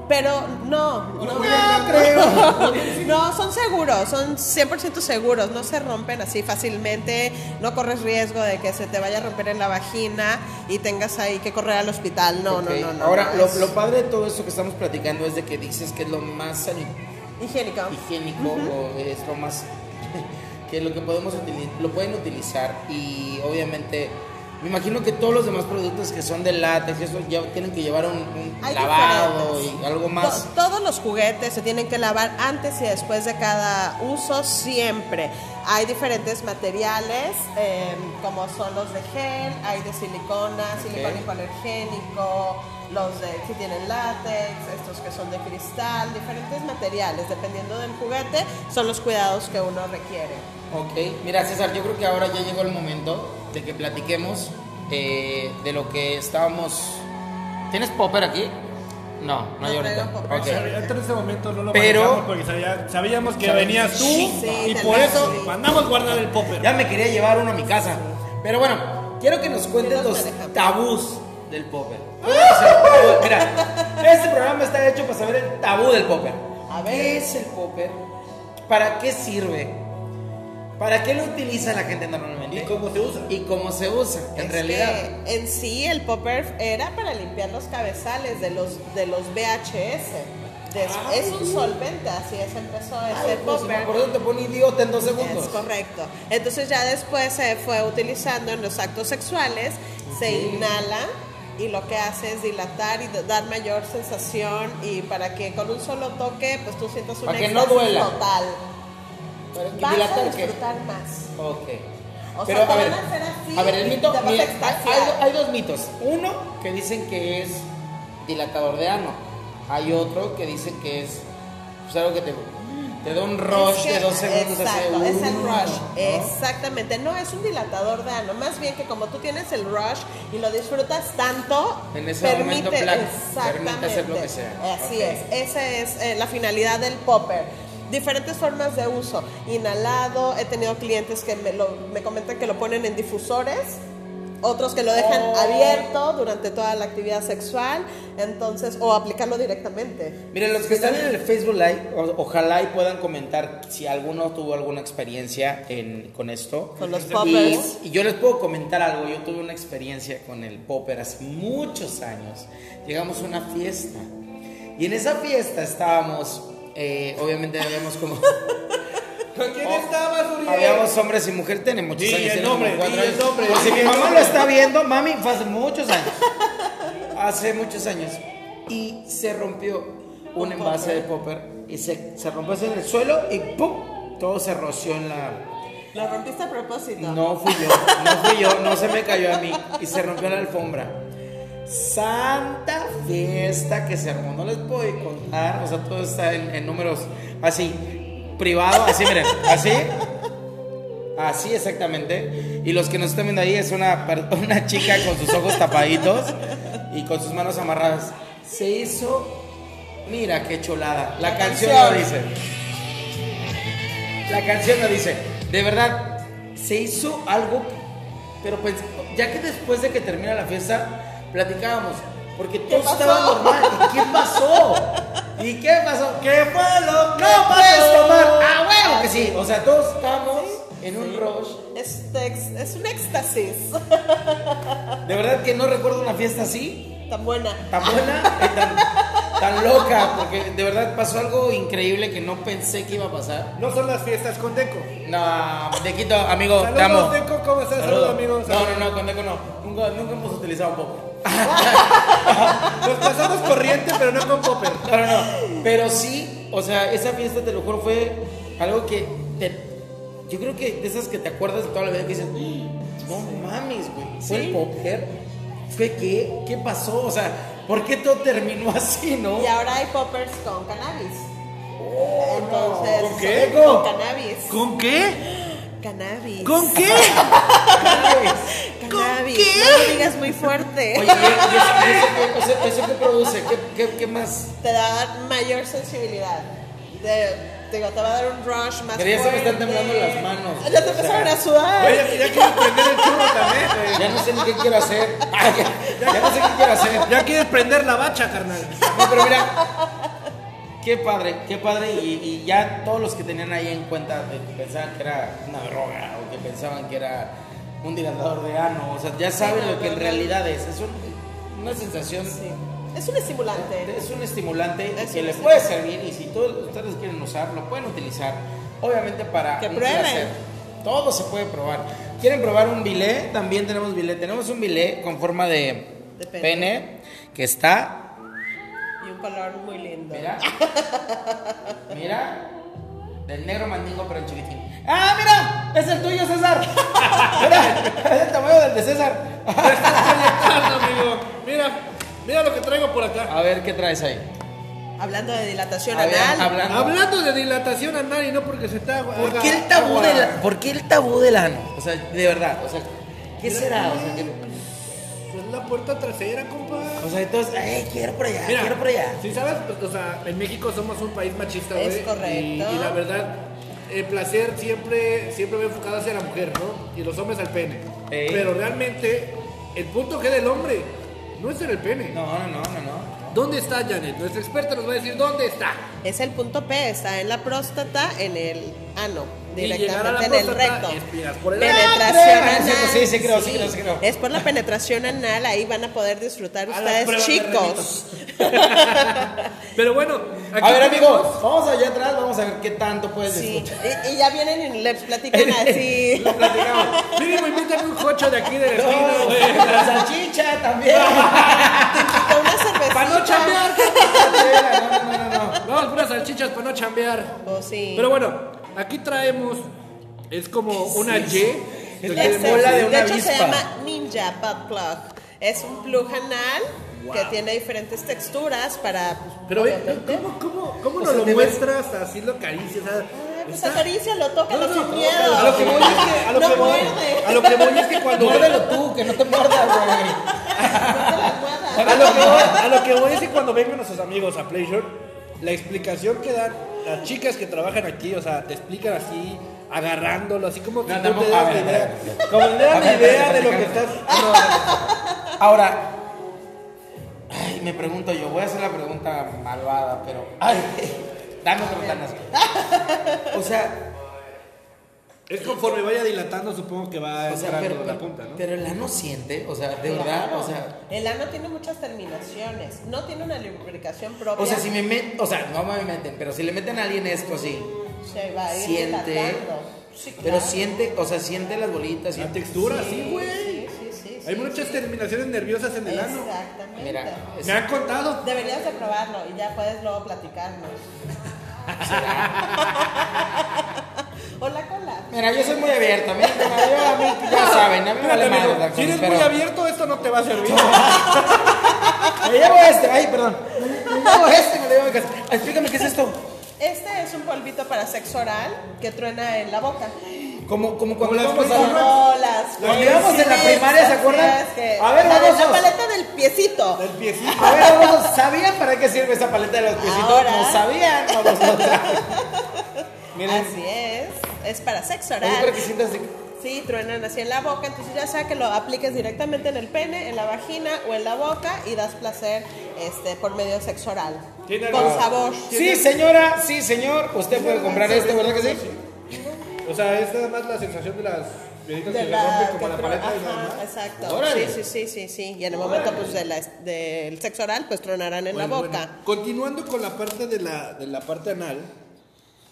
Pero no, no, No creo. no, son seguros, son 100% seguros, no se rompen así fácilmente, no corres riesgo de que se te vaya a romper en la vagina y tengas ahí que correr al hospital, no, Ok. no, no, no. Ahora, no, lo, es lo padre de todo esto que estamos platicando es de que dices que es lo más higiénico. higiénico o es lo más que lo que podemos utilizar, lo pueden utilizar y obviamente me imagino que todos los demás productos que son de látex eso ya tienen que llevar un, un lavado diferentes. y algo más. To- todos los juguetes se tienen que lavar antes y después de cada uso siempre. Hay diferentes materiales, eh, como son los de gel, hay de silicona, silicona hipoalergénico, los de que tienen látex, estos que son de cristal, diferentes materiales, dependiendo del juguete, son los cuidados que uno requiere. Ok, mira César, yo creo que ahora ya llegó el momento de que platiquemos eh, de lo que estábamos... ¿Tienes popper aquí? No, no hay ahorita. traigo popper. Ok. Ahorita en este momento no lo Pero- porque sabía- sabíamos que Sabe- venías tú Sí, y por eso sí. mandamos guardar el popper. Ya me quería llevar uno a mi casa. Pero bueno, quiero que nos cuentes los tabús del popper. Mira, este programa está hecho para saber el tabú del popper. A ver. ¿Qué es el popper? ¿Para qué sirve? ¿Para qué lo utiliza la gente normalmente? ¿Y cómo se usa? ¿Y cómo se usa? En Es realidad. que en sí el popper era para limpiar los cabezales de los de los VHS. Des- Ah, es un solvente, así es empezó Ay, ese pues, si me popper. acuerdo te pone idiota en dos segundos. Es correcto. Entonces ya después se fue utilizando en los actos sexuales, se inhala y lo que hace es dilatar y dar mayor sensación y para que con un solo toque pues tú sientas un Para que no éxtasis duela. total. Pero, ¿y Vas a disfrutar más. Ok. O Pero sea, te a ver, van a hacer así a ver, el mito, mira, hay, hay- dos mitos. Uno que dicen que es dilatador de ano. Hay otro que dicen que es pues, algo que te, te da un rush Es que- de dos segundos. Exacto, es el rush. ¿no? Exactamente. No es un dilatador de ano. Más bien que como tú tienes el rush y lo disfrutas tanto, En ese momento, plac, permite hacer lo que sea. Así Ok. es. Esa es eh, la finalidad del popper. Diferentes formas de uso. Inhalado. He tenido clientes que me, lo- me comentan que lo ponen en difusores. Otros que lo dejan Oh. abierto durante toda la actividad sexual, entonces, o aplicarlo directamente. Miren, los que están en el Facebook Live, o- ojalá y puedan comentar si alguno tuvo alguna experiencia en- con esto. Con los Y- poppers. Y, yo les puedo comentar algo. Yo tuve una experiencia con el popper hace muchos años. Llegamos a una fiesta. Y en esa fiesta estábamos, eh, obviamente habíamos como... ¿Con quién estabas, Uriel? Habíamos hombres y mujeres, tiene muchos Di años. el nombre, el nombre. Si mi mamá lo está viendo, mami, fue hace muchos años. Hace muchos años. Y se rompió un envase de popper y se, se rompió así en el suelo y ¡pum! Todo se roció en la... ¿Lo rompiste a propósito? No fui yo, no fui yo, no se me cayó a mí y se rompió la alfombra. Santa fiesta que se armó, no les puedo contar, o sea, todo está en, en números así, privado, así, miren, así, así exactamente. Y los que nos están viendo ahí es una, una chica con sus ojos tapaditos y con sus manos amarradas. Se hizo, mira qué chulada, la, La canción, canción. lo dice. La canción lo dice, de verdad, se hizo algo, pero pues, ya que después de que termina la fiesta, platicábamos, porque todo pasó? estaba normal, ¿y qué pasó? ¿Y qué pasó? ¿Qué fue lo que ¡No puedes tomar! ¡Ah, huevo que sí! O sea, todos estábamos en un rush. Es, es un éxtasis De verdad que no recuerdo una fiesta así, tan buena. tan buena y tan, loca, porque de verdad pasó algo increíble que no pensé que iba a pasar. No son las fiestas con Deco. No, Dequito, amigo, te Saludos, amo. Deco, ¿cómo estás? Saludos, amigos. No, no, no, con Deco no. Nunca, nunca hemos utilizado poco. Nos pasamos corriente, pero no con Popper. No, no, no. Pero sí, o sea, esa fiesta, te lo juro, fue algo que te- yo creo que de esas que te acuerdas de toda la vida que dices, no mames, güey. ¿Fue el popper? ¿Fue qué? ¿Qué pasó? O sea, ¿por qué todo terminó así, no? Y ahora hay poppers con cannabis. Entonces, ¿Con qué? Con cannabis. ¿Con qué? Cannabis. ¿Con qué? Cannabis. No lo digas muy fuerte. Oye, ¿y eso, qué- qué produce? ¿Qué, qué, qué más? Te da mayor sensibilidad. Te, digo, te va a dar un rush más ya se me fuerte. están temblando las manos. Ya te empezaron a sudar. Oye, ya quieres prender el churro también. Ya no sé ni qué quiero hacer. Ya, ya no sé qué quiero hacer. Ya quieres prender la bacha, carnal. No, pero mira, qué padre, qué padre. Y, y ya todos los que tenían ahí en cuenta de que pensaban que era una droga o que pensaban que era un dilatador de ano, o sea, ya saben lo que en realidad es. Es un- una sensación, Es un estimulante. es un estimulante Es que un le estimulante. puede servir y si todos ustedes quieren usar, lo pueden utilizar. Obviamente para Que prueben. placer. Todo se puede probar. ¿Quieren probar un bilé? También tenemos bilé. Tenemos un bilé con forma de, De pene. pene que está Y un color muy lindo. Mira. Mira. Del negro mandingo, pero en chiquitín. ¡Ah, mira! Es el tuyo, César. Mira, es el tamaño del de César. amigo. Mira, mira lo que traigo por acá. A ver, ¿qué traes ahí? Hablando de dilatación ver, anal. hablando. Hablando de dilatación anal y no porque se está. ¿Por qué el tabú del, ¿por qué el tabú del ano? O sea, de verdad, o sea, ¿qué será? O sea, que- la puerta trasera, compa. o sea, entonces, ay, quiero por allá, Mira, quiero por allá. Si sabes, pues, o sea, en México somos un país machista, güey. Es correcto. Y, y la verdad, el placer siempre, siempre va enfocado hacia la mujer, ¿no? Y los hombres al pene. Ey. Pero realmente, el punto G del hombre no es en el pene. No, no, no, no, no. ¿Dónde está Janet? Nuestra experta nos va a decir dónde está. Es el punto P, está en la próstata, en el ano, Y llegar a la directamente en el recto. Penetración Ah, anal. sí, sí, sí creo, sí creo, sí creo. Es por la penetración anal, ahí van a poder disfrutar ustedes chicos. Pero bueno, aquí A ver, amigos, vamos allá atrás, vamos a ver qué tanto puedes Sí, disfrutar. y, y ya vienen y les platican así. Lo platicamos. Mínimo, invítame un jocho de aquí de la. La salchicha también. Con una cervecita. Para no chambear. No, no, no, no. Vamos, puras salchichas para no chambear. Oh, sí. Pero bueno, aquí traemos. Es como una Y. Es la Este, bola de de una hecho avispa. se llama Ninja Butt Plug. Es un plug anal que tiene diferentes texturas para. pues, Pero ve, obviamente- ¿cómo, cómo, cómo nos sea, lo de muestras? Así lo acaricias. o sea, Ay, pues está- acarícialo, tócalo sin miedo. A lo que voy es que. A lo no que voy, muerde. a lo que voy es que cuando. Muérdelo tú, que no te muerdas, güey. Te A lo, que voy, a lo que voy es que cuando vengan nuestros amigos a Pleasure, la explicación que dan las chicas que trabajan aquí, o sea, te explican así, agarrándolo, así como que No, tú te das la idea, como te das la idea de lo que estás. Ahora, ay, me pregunto yo, voy a hacer la pregunta malvada, pero. Ay, dame otro. O sea, Es conforme vaya dilatando, supongo que va o sea, pero, la punta, ¿no? pero el ano siente, o sea, de verdad, o sea. el ano tiene muchas terminaciones, no tiene una lubricación propia. O sea, si me meten, o sea, no me meten, pero si le meten a alguien esto así, se va a ir siente, dilatando. Sí, pero claro. siente, o sea, siente las bolitas. La siente- textura, sí, güey. Sí, sí, sí. Hay sí, muchas sí. terminaciones nerviosas en el ano. Exactamente. Mira, es- Me han contado. Deberías de probarlo y ya puedes luego platicarnos. o la cola. Mira, yo soy muy abierto, a mí, yo- a mí ya saben, a mí me vale madre si eres pero- muy abierto, esto no te va a servir. Me llevo este, ay, perdón. Me llevo este, me lo llevo a mi casa. Explícame qué es esto. Este es un polvito para sexo oral que truena en la boca. Como, como cuando las íbamos a Como las Cuando íbamos en la primaria, ¿se acuerdan? es que- A ver, la, de- la paleta del piecito. El piecito. A ver, vamos, ¿sabían para qué sirve esa paleta de los piecitos? Ahora. No sabían, vamos Miren, Así es. Es para sexo es para oral. que sientas así. Sí, truenan así en la boca, entonces ya sea que lo apliques directamente en el pene, en la vagina o en la boca y das placer este, por medio de sexo oral. Tiene Con algo- sabor. Sí, señora, sí, señor. Usted puede comprar este, ¿verdad que sí? O sea, es nada más la sensación de las pieditas de que la rompen como que la paleta y nada ajá, más. exacto. Órale. Sí, sí, sí, sí, sí. Y en el momento pues de la- del sexo oral pues tronarán en la Bueno, boca. bueno, continuando con la parte de la, de la parte anal,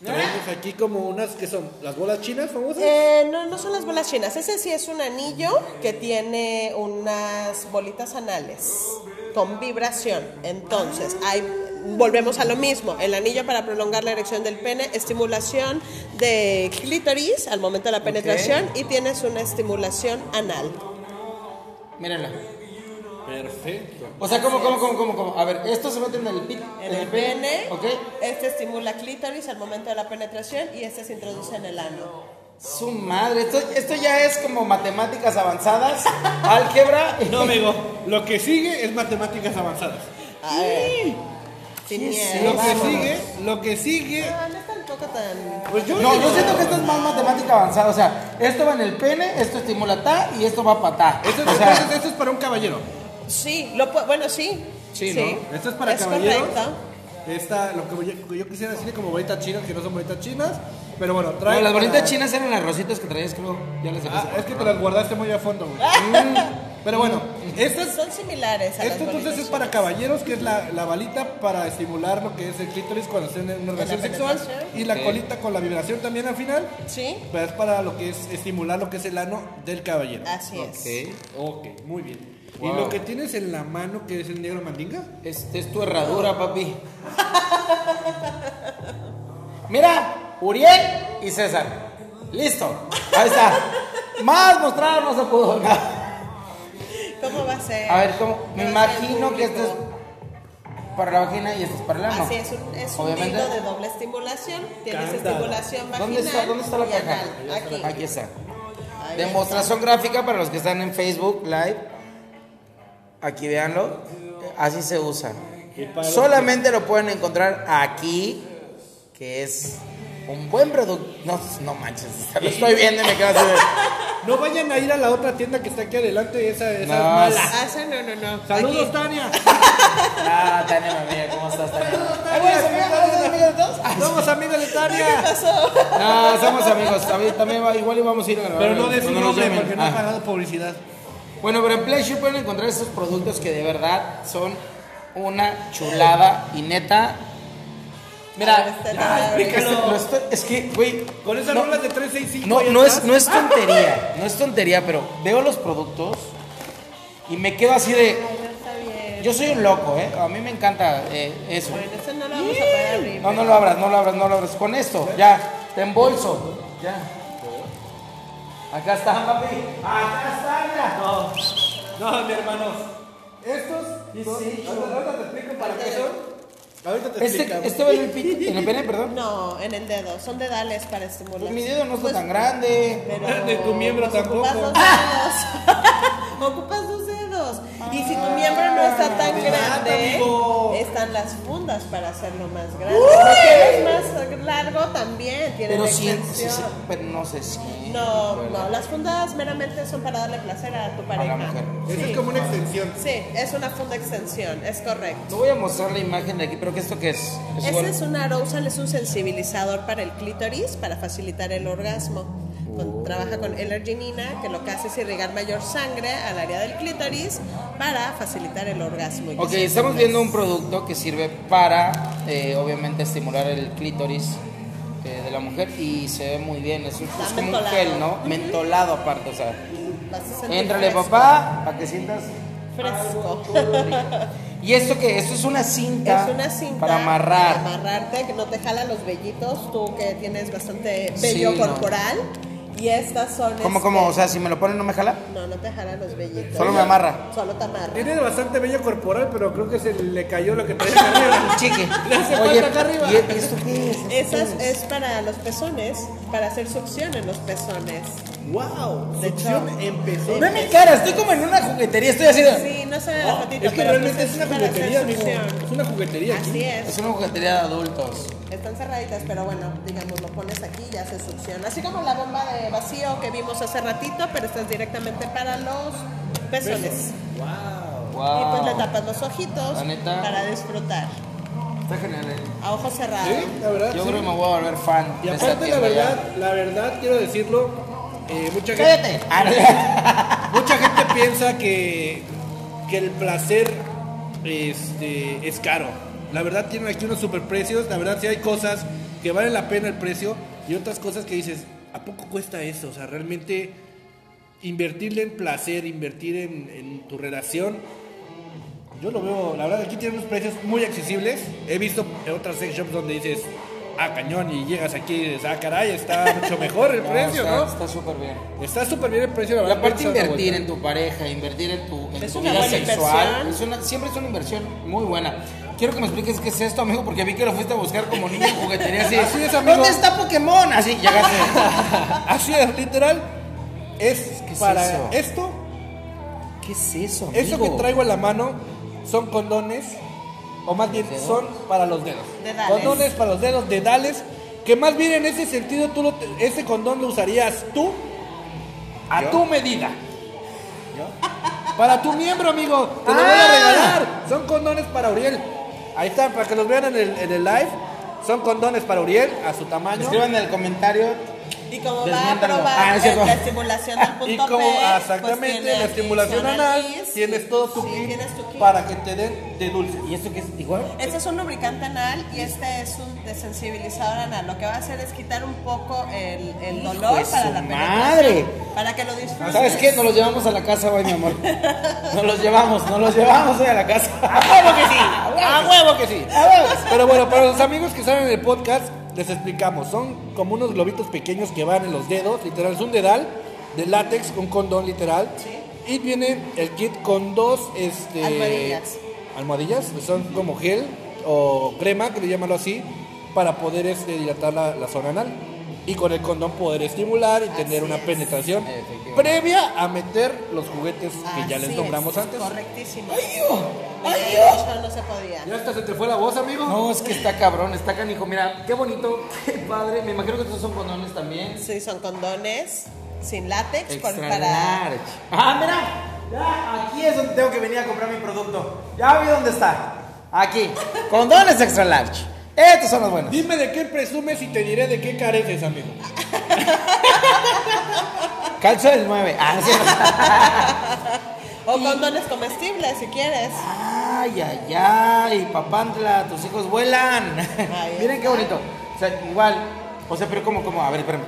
traemos aquí como unas que son las bolas chinas famosas. Eh, no, no son las bolas chinas. Ese sí es un anillo que tiene unas bolitas anales con vibración. Entonces, hay, volvemos a lo mismo. El anillo para prolongar la erección del pene, estimulación de clítoris al momento de la penetración y tienes una estimulación anal. Mírenla. Perfecto. O sea, ¿cómo, cómo, cómo, cómo, cómo? A ver, esto se mete en el pit, En el pene, ¿Ok? este estimula clítoris al momento de la penetración y este se introduce en el ano. Su madre, esto, esto ya es como matemáticas avanzadas, álgebra. No, amigo, lo que sigue es matemáticas avanzadas. A ver. Sin ¿Qué es miedo. Lo que sigue, lo que sigue, No, no es tampoco tan... pues yo No, yo siento que esto es más matemática avanzada. O sea, esto va en el pene, esto estimula ta y esto va para ta. Esto, o sea, esto- esto es para un caballero. Sí, lo bueno, sí. Sí, ¿no? Esto es para es caballeros. correcto. Esta, lo que yo, yo quisiera decir como bolitas chinas, que no son bolitas chinas, pero bueno, no, trae. las para- bolitas chinas eran las rositas que traías, creo. Ya las dejé. Ah, es que te las guardaste muy a fondo, güey. Mm, Pero bueno, estas Son similares a las Esto entonces es para caballeros, que es la, la balita para estimular lo que es el clítoris cuando estén en una relación sexual. Y la colita con la vibración también al final. Sí, Pero es para lo que es estimular lo que es el ano del caballero. así es. Ok. Ok, muy bien. ¿Y lo que tienes en la mano, que es el negro mandinga? Es tu herradura, papi. Mira, Uriel y César. Listo. Ahí está. Más mostrar no se pudo. No. ¿Cómo va a ser? A ver, ¿cómo? Me imagino que esto es para la vagina y esto es para el ano. Así es, un, es un dildo de doble estimulación. Tienes estimulación vaginal. ¿Dónde está, ¿Dónde está la caja? Aquí. Aquí está. Ahí Demostración gráfica para los que están en Facebook Live. Aquí véanlo. Así se usa. Y Solamente lo pueden encontrar aquí, que es un buen producto. No, no manches, lo estoy viendo y me quedo así de- No vayan a ir a la otra tienda que está aquí adelante, esa, esa No, es mala. Ah, esa no, no, no. Saludos, Aquí. Tania. Ah, Tania, mi amiga, ¿cómo estás, Tania? ¿Eh, güey, ¿son amigos- son amigos de todos? Ah, Somos amigos de ¿Qué Tania. pasó? No, somos amigos. También, también va- igual íbamos a ir a grabar. Pero no de su cuando nos nombre, porque no ha Ah. pagado publicidad. Bueno, pero en Pleasure pueden encontrar estos productos que de verdad son una chulada y neta. A Mira, ya, estoy- es que, güey, Con esas no, rolas de 365 no, no es, no es tontería, no es tontería, pero veo los productos y me quedo así de. Yo soy un loco, ¿eh? A mí me encanta eh, eso. Bueno, eso no lo vamos a poner arriba. No, no lo abras, no lo abras, no lo abras. Con esto, ya, te embolso. Ya. Acá está, papi. Acá está, mira. No, no, mi hermano. Estos. Ahorita ahorita te explico para qué son. Ahorita te Este, explicamos. este va en el, pi- en el pene, perdón. No, en el dedo. Son dedales para estimular. Pues mi dedo no está Pues, tan grande. Pero De tu miembro pues, tampoco. Ocupas dos dedos. ocupas dos dedos. Y si tu miembro no está tan grande, amigo. están las fundas para hacerlo más grande. Si quieres más largo, también tienen Pero sí, sí, extensión. sí, pero no sé si. No, no, las fundas meramente son para darle placer a tu pareja. mujer. Eso es como una extensión. Sí, es una funda extensión, es correcto. No voy a mostrar la imagen de aquí, pero ¿qué esto qué es? ¿Es igual? Este es un arousal, es un sensibilizador para el clítoris para facilitar el orgasmo. Con- trabaja con L-arginina, que lo que hace es irrigar mayor sangre al área del clítoris para facilitar el orgasmo. que Ok, estamos viendo un producto que sirve para, eh, obviamente, estimular el clítoris eh, de la mujer y se ve muy bien. Es, un- es como un mentolado. gel, ¿no? Mentolado aparte, o sea. Éntrale, papá, para que sientas. Fresco. ¿Y esto qué? Esto es una cinta. Es una cinta Para amarrar. para amarrarte, que no te jala los vellitos, tú que tienes bastante Sí, vello no. Y estas son. ¿Cómo, este, cómo? O sea, si me lo ponen, ¿no me jala? No, no te jala los vellitos. Solo me amarra. Solo te amarra. Tiene bastante vello corporal, pero creo que se le cayó lo que traía acá arriba. Chique. Le hace Oye, falta acá arriba. ¿y esto qué es? Esas es para los pezones, para hacer succión en los pezones. ¡Wow! Hecho, empezó. Ve mi cara, estoy como en una juguetería, estoy así de... Sí, no se ve la fotito, Es que pero realmente pues es una para juguetería, hacer amigo. Es una juguetería aquí. Así Es es. una juguetería de adultos. Están cerraditas, pero bueno, digamos, lo pones aquí y hace succión. Así como la bomba de vacío que vimos hace ratito, pero esta es directamente para los pezones. ¡Wow! Y pues le tapas los ojitos para disfrutar. Está genial. eh. A ojos cerrados. Sí, la verdad. Yo sí. creo que me voy a volver fan Y de esta aparte, la ya. verdad, la verdad, quiero decirlo, eh, mucha gente. Ah, mucha gente piensa que, que el placer este, es caro. La verdad tienen aquí unos superprecios. La verdad sí hay cosas que valen la pena el precio y otras cosas que dices, ¿a poco cuesta eso? O sea, realmente invertirle en placer, invertir en, en tu relación. Yo lo veo, la verdad aquí tienen unos precios muy accesibles. He visto en otras sex shops donde dices, ah, cañón, y llegas aquí y dices, ah, caray, está mucho mejor el precio, está- ¿no? Está súper bien. Está súper bien el precio, la Y verdad. aparte dense una invertir en tu pareja, invertir en tu, en Es tu una vida buena sexual, inversión. es una- siempre es una inversión muy buena. Quiero que me expliques qué es esto, amigo, porque vi que lo fuiste a buscar como niño en juguetería. Así, Así es, amigo. ¿Dónde está Pokémon? Así llegaste. Así es, literal. Es ¿Qué es para eso? esto, ¿Qué es eso? eso que amigo? traigo en la mano son condones, o más bien ¿Dedos? son para los dedos. Dedales. Condones para los dedos, dedales, que más bien en ese sentido tú lo ese condón lo usarías tú a tu medida. Para tu miembro, amigo, te lo voy a Ah. regalar. Son condones para Uriel. Ahí están, para que los vean en el, en el live. Son condones para Uriel, a su tamaño. Escriban en el comentario. Y como va a probar Ah, es la estimulación del punto Y como P, pues exactamente la estimulación anal, tienes todo tu Sí, kit tienes tu kit. para que te den de dulce. ¿Y esto qué es igual? Este es un lubricante anal y este es un desensibilizador anal. Lo que va a hacer es quitar un poco el, el dolor para la madre. Para que lo disfrutes. ¿Sabes qué? Nos los llevamos a la casa hoy, mi amor. Nos los llevamos, nos los llevamos hoy a la casa. ¡A huevo que sí! ¡A huevo que sí! A huevo. Pero bueno, para los amigos que saben el podcast, les explicamos. Son como unos globitos pequeños que van en los dedos. Literal, es un dedal de látex, un condón literal. Y viene el kit con dos este, Almohadillas. almohadillas, que son como gel o crema, que le llamarlo así, para poder este, dilatar la, la zona anal. Y con el condón poder estimular y tener una penetración Efectivamente. Previa a meter los juguetes que ya les nombramos es, antes. Correctísimo. ¡Ay, no se podía. Ya hasta se te fue la voz, amigo. No, es que está cabrón, está canijo. Mira, qué bonito, qué padre. Me imagino que estos son condones también. Sí, son condones sin látex por- Extra para large. Ah, mira. Ya, aquí es donde tengo que venir a comprar mi producto. Ya vi dónde está. Aquí. Condones extra large. Estos son los buenos. Dime de qué presumes y te diré de qué careces, amigo. Calzo del 9. Ah, sí. o condones comestibles si quieres. Ay, ay, ay, papantla, tus hijos vuelan. Miren qué bonito. O sea, igual. O sea, pero como, como, a ver, espérame.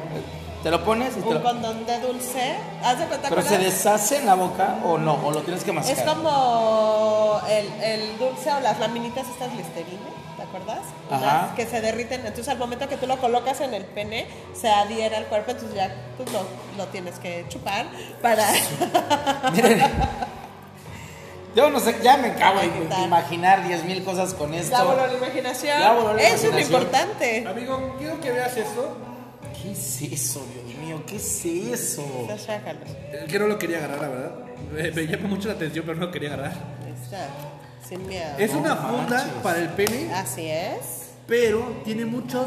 Te lo pones y te Un lo... condón de dulce. Haz de cuenta Pero se deshace en la boca o no, o lo tienes que mascar. Es como el, el dulce o las laminitas estas listerina, ¿te acuerdas? Ajá. Unas que se derriten. Entonces al momento que tú lo colocas en el pene, se adhiere al cuerpo, entonces ya pues, lo, lo tienes que chupar para... Miren. Yo no sé, ya me acabo de imaginar 10 mil cosas con esto. ya voló la imaginación. Ya voló la Eso es lo imaginación. importante. Amigo, quiero que veas esto. ¿Qué es eso, Dios mío? ¿Qué es eso? Ya sácalo. Que no lo quería agarrar, la verdad. Me, me llama mucho la atención, pero no lo quería agarrar. Está. Sin miedo. Es una funda manches. para el pene, Así es. pero tiene muchos.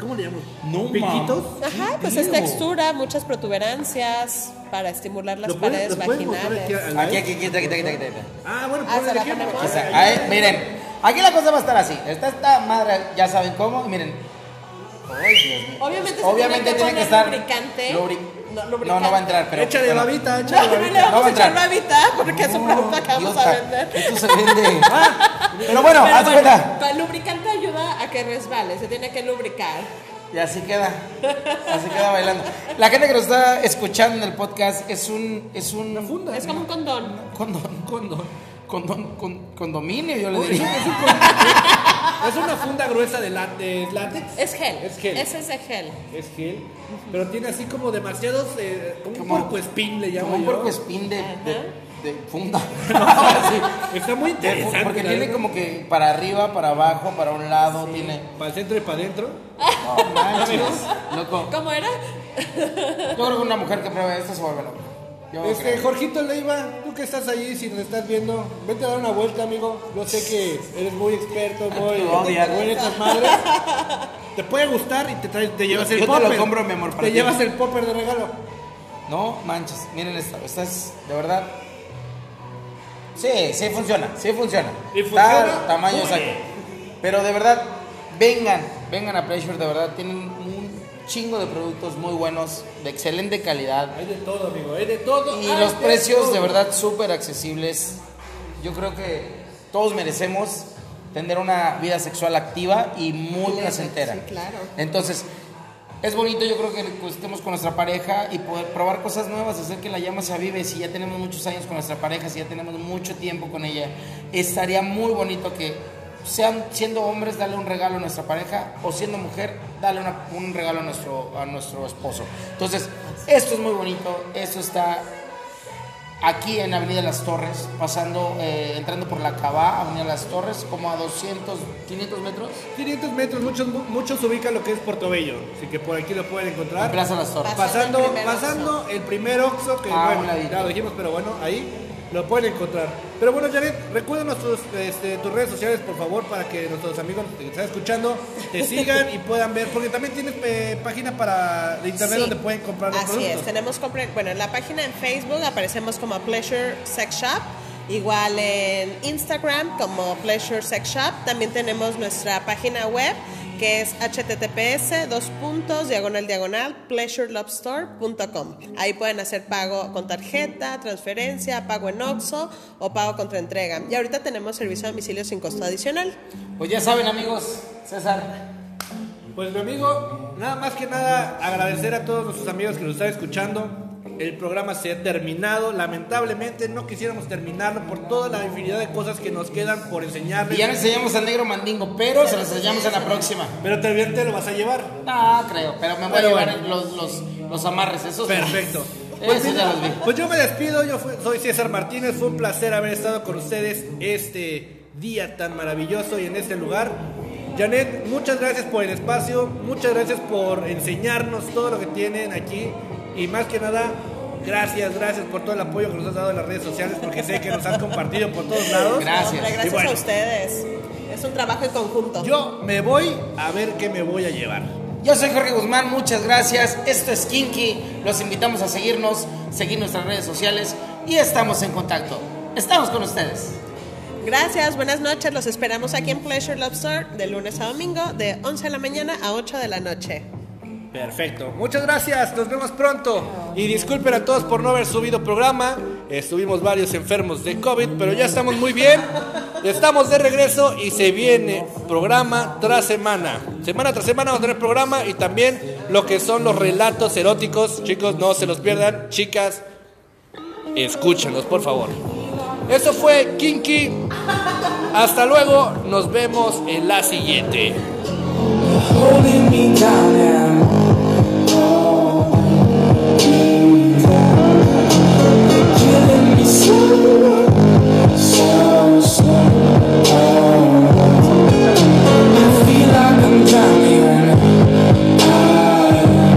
¿Cómo le llamo? No, Piquitos. Ajá, pues es textura, muchas protuberancias para estimular las ¿Lo puedes- paredes vaginales. aquí Aquí, aquí, aquí, aquí, aquí, aquí, aquí. Ah, bueno, Ah, ¿se la aquí, ahí. miren, aquí la cosa va a estar así. Está esta madre, ya saben cómo, miren. Ay, Dios mío. Obviamente, se Obviamente tiene que, tiene que poner estar. lubricante. No, No, va a entrar, pero. Échale bueno. babita, No, échale no le babita. No vamos va a echar entrar. babita porque es un producto que vamos a vender. Esto se vende. Pero bueno, Pero haz bueno, el lubricante ayuda a que resbale, se tiene que lubricar. Y así queda. Así queda bailando. La gente que nos está escuchando en el podcast es un. Es un. funda. Es como un condón. Condón, condón. Condón, con, condominio, yo le Es, diría. es un con- es una funda gruesa de, lá- de látex. Es gel. Es gel. Ese es de gel. Es gel, pero tiene así como demasiados. Eh, como un Como- le llamo Como un yo. puerco espín de, de, de funda. Sí, está muy interesante. porque tiene verdad. como que para arriba, para abajo, para un lado, tiene. Para el centro y para adentro. No manches, loco. ¿Cómo era? Yo creo que una mujer que pruebe esto se vuelve loca. Yo Este, creo. Jorgito Leiva, tú que estás ahí, si nos estás viendo, vete a dar una vuelta, amigo. Yo sé que eres muy experto, muy, Te en estas madres. Te puede gustar y te, traes- te llevas Yo el te lo popper. compro, mi amor, para Te ti. llevas el popper de regalo. No manches, miren esta. Esta es de verdad. Sí, sí funciona, sí funciona. Y funciona tamaño exacto. Pero de verdad, vengan, vengan a Pleasure, de verdad. Tienen un chingo de productos muy buenos, de excelente calidad. Hay de todo, amigo, hay de todo. Y los precios todo. de verdad súper accesibles. Yo creo que todos merecemos tener una vida sexual activa y muy placentera. Sí, claro. Entonces, es bonito yo creo que pues, estemos con nuestra pareja y poder probar cosas nuevas, hacer que la llama se avive. Si ya tenemos muchos años con nuestra pareja, si ya tenemos mucho tiempo con ella, estaría muy bonito que sean siendo hombres darle un regalo a nuestra pareja o siendo mujer darle una- un regalo a nuestro, a nuestro esposo. Entonces, esto es muy bonito, esto está aquí en Avenida Las Torres, pasando, eh, entrando por la Cabá, Avenida Las Torres, como a 200, 500 metros. 500 metros, muchos, muchos ubican lo que es Portobello, así que por aquí lo pueden encontrar. En Plaza Las Torres. Pasando Pasando, el primer Oxxo, que Ah, bueno, ya lo dijimos, pero bueno, ahí lo pueden encontrar. Pero bueno, Janet, recuérdanos tus, este, tus redes sociales, por favor, para que nuestros amigos que están escuchando te sigan y puedan ver, porque también tienes eh, página para de internet Sí. donde pueden comprar los Así productos. es, tenemos bueno, en la página en Facebook aparecemos como Pleasure Sex Shop, igual en Instagram como Pleasure Sex Shop, también tenemos nuestra página web que es https dos puntos diagonal diagonal pleasurelovestore.com. Ahí pueden hacer pago con tarjeta, transferencia, pago en Oxxo o pago contra entrega. Y ahorita tenemos servicio a domicilio sin costo adicional. Pues ya saben amigos, César, Pues mi amigo, nada más que nada agradecer a todos nuestros amigos que nos están escuchando. El programa se ha terminado. Lamentablemente no quisiéramos terminarlo por toda la infinidad de cosas que nos quedan por enseñarles. y ya enseñamos al negro mandingo, pero se los enseñamos en la próxima. Pero también te lo vas a llevar. No, creo, pero me voy Pero a llevar bueno. los, los, los amarres, esos. Perfecto. Esos ya los vi. Pues yo me despido, yo fui- soy César Martínez, fue un placer haber estado con ustedes este día tan maravilloso y en este lugar. Janet, muchas gracias por el espacio, muchas gracias por enseñarnos todo lo que tienen aquí y más que nada, gracias, gracias por todo el apoyo que nos has dado en las redes sociales porque sé que nos has compartido por todos lados. Gracias. Hombre, Y gracias bueno, a ustedes. Es un trabajo en conjunto. Yo me voy a ver qué me voy a llevar. Yo soy Jorge Guzmán, muchas gracias. Esto es Kinky. Los invitamos a seguirnos, seguir nuestras redes sociales y estamos en contacto. Estamos con ustedes. Gracias, buenas noches. Los esperamos aquí en Pleasure Lobster de lunes a domingo de 11 de la mañana a 8 de la noche. Perfecto. Muchas gracias. Nos vemos pronto. Y disculpen a todos por no haber subido programa. Estuvimos varios enfermos de COVID, pero ya estamos muy bien. Estamos de regreso y se viene programa tras semana. Semana tras semana vamos a tener programa y también lo que son los relatos eróticos. Chicos, no se los pierdan. Chicas, escúchenlos, por favor. Eso fue Kinky. Hasta luego. Nos vemos en la siguiente.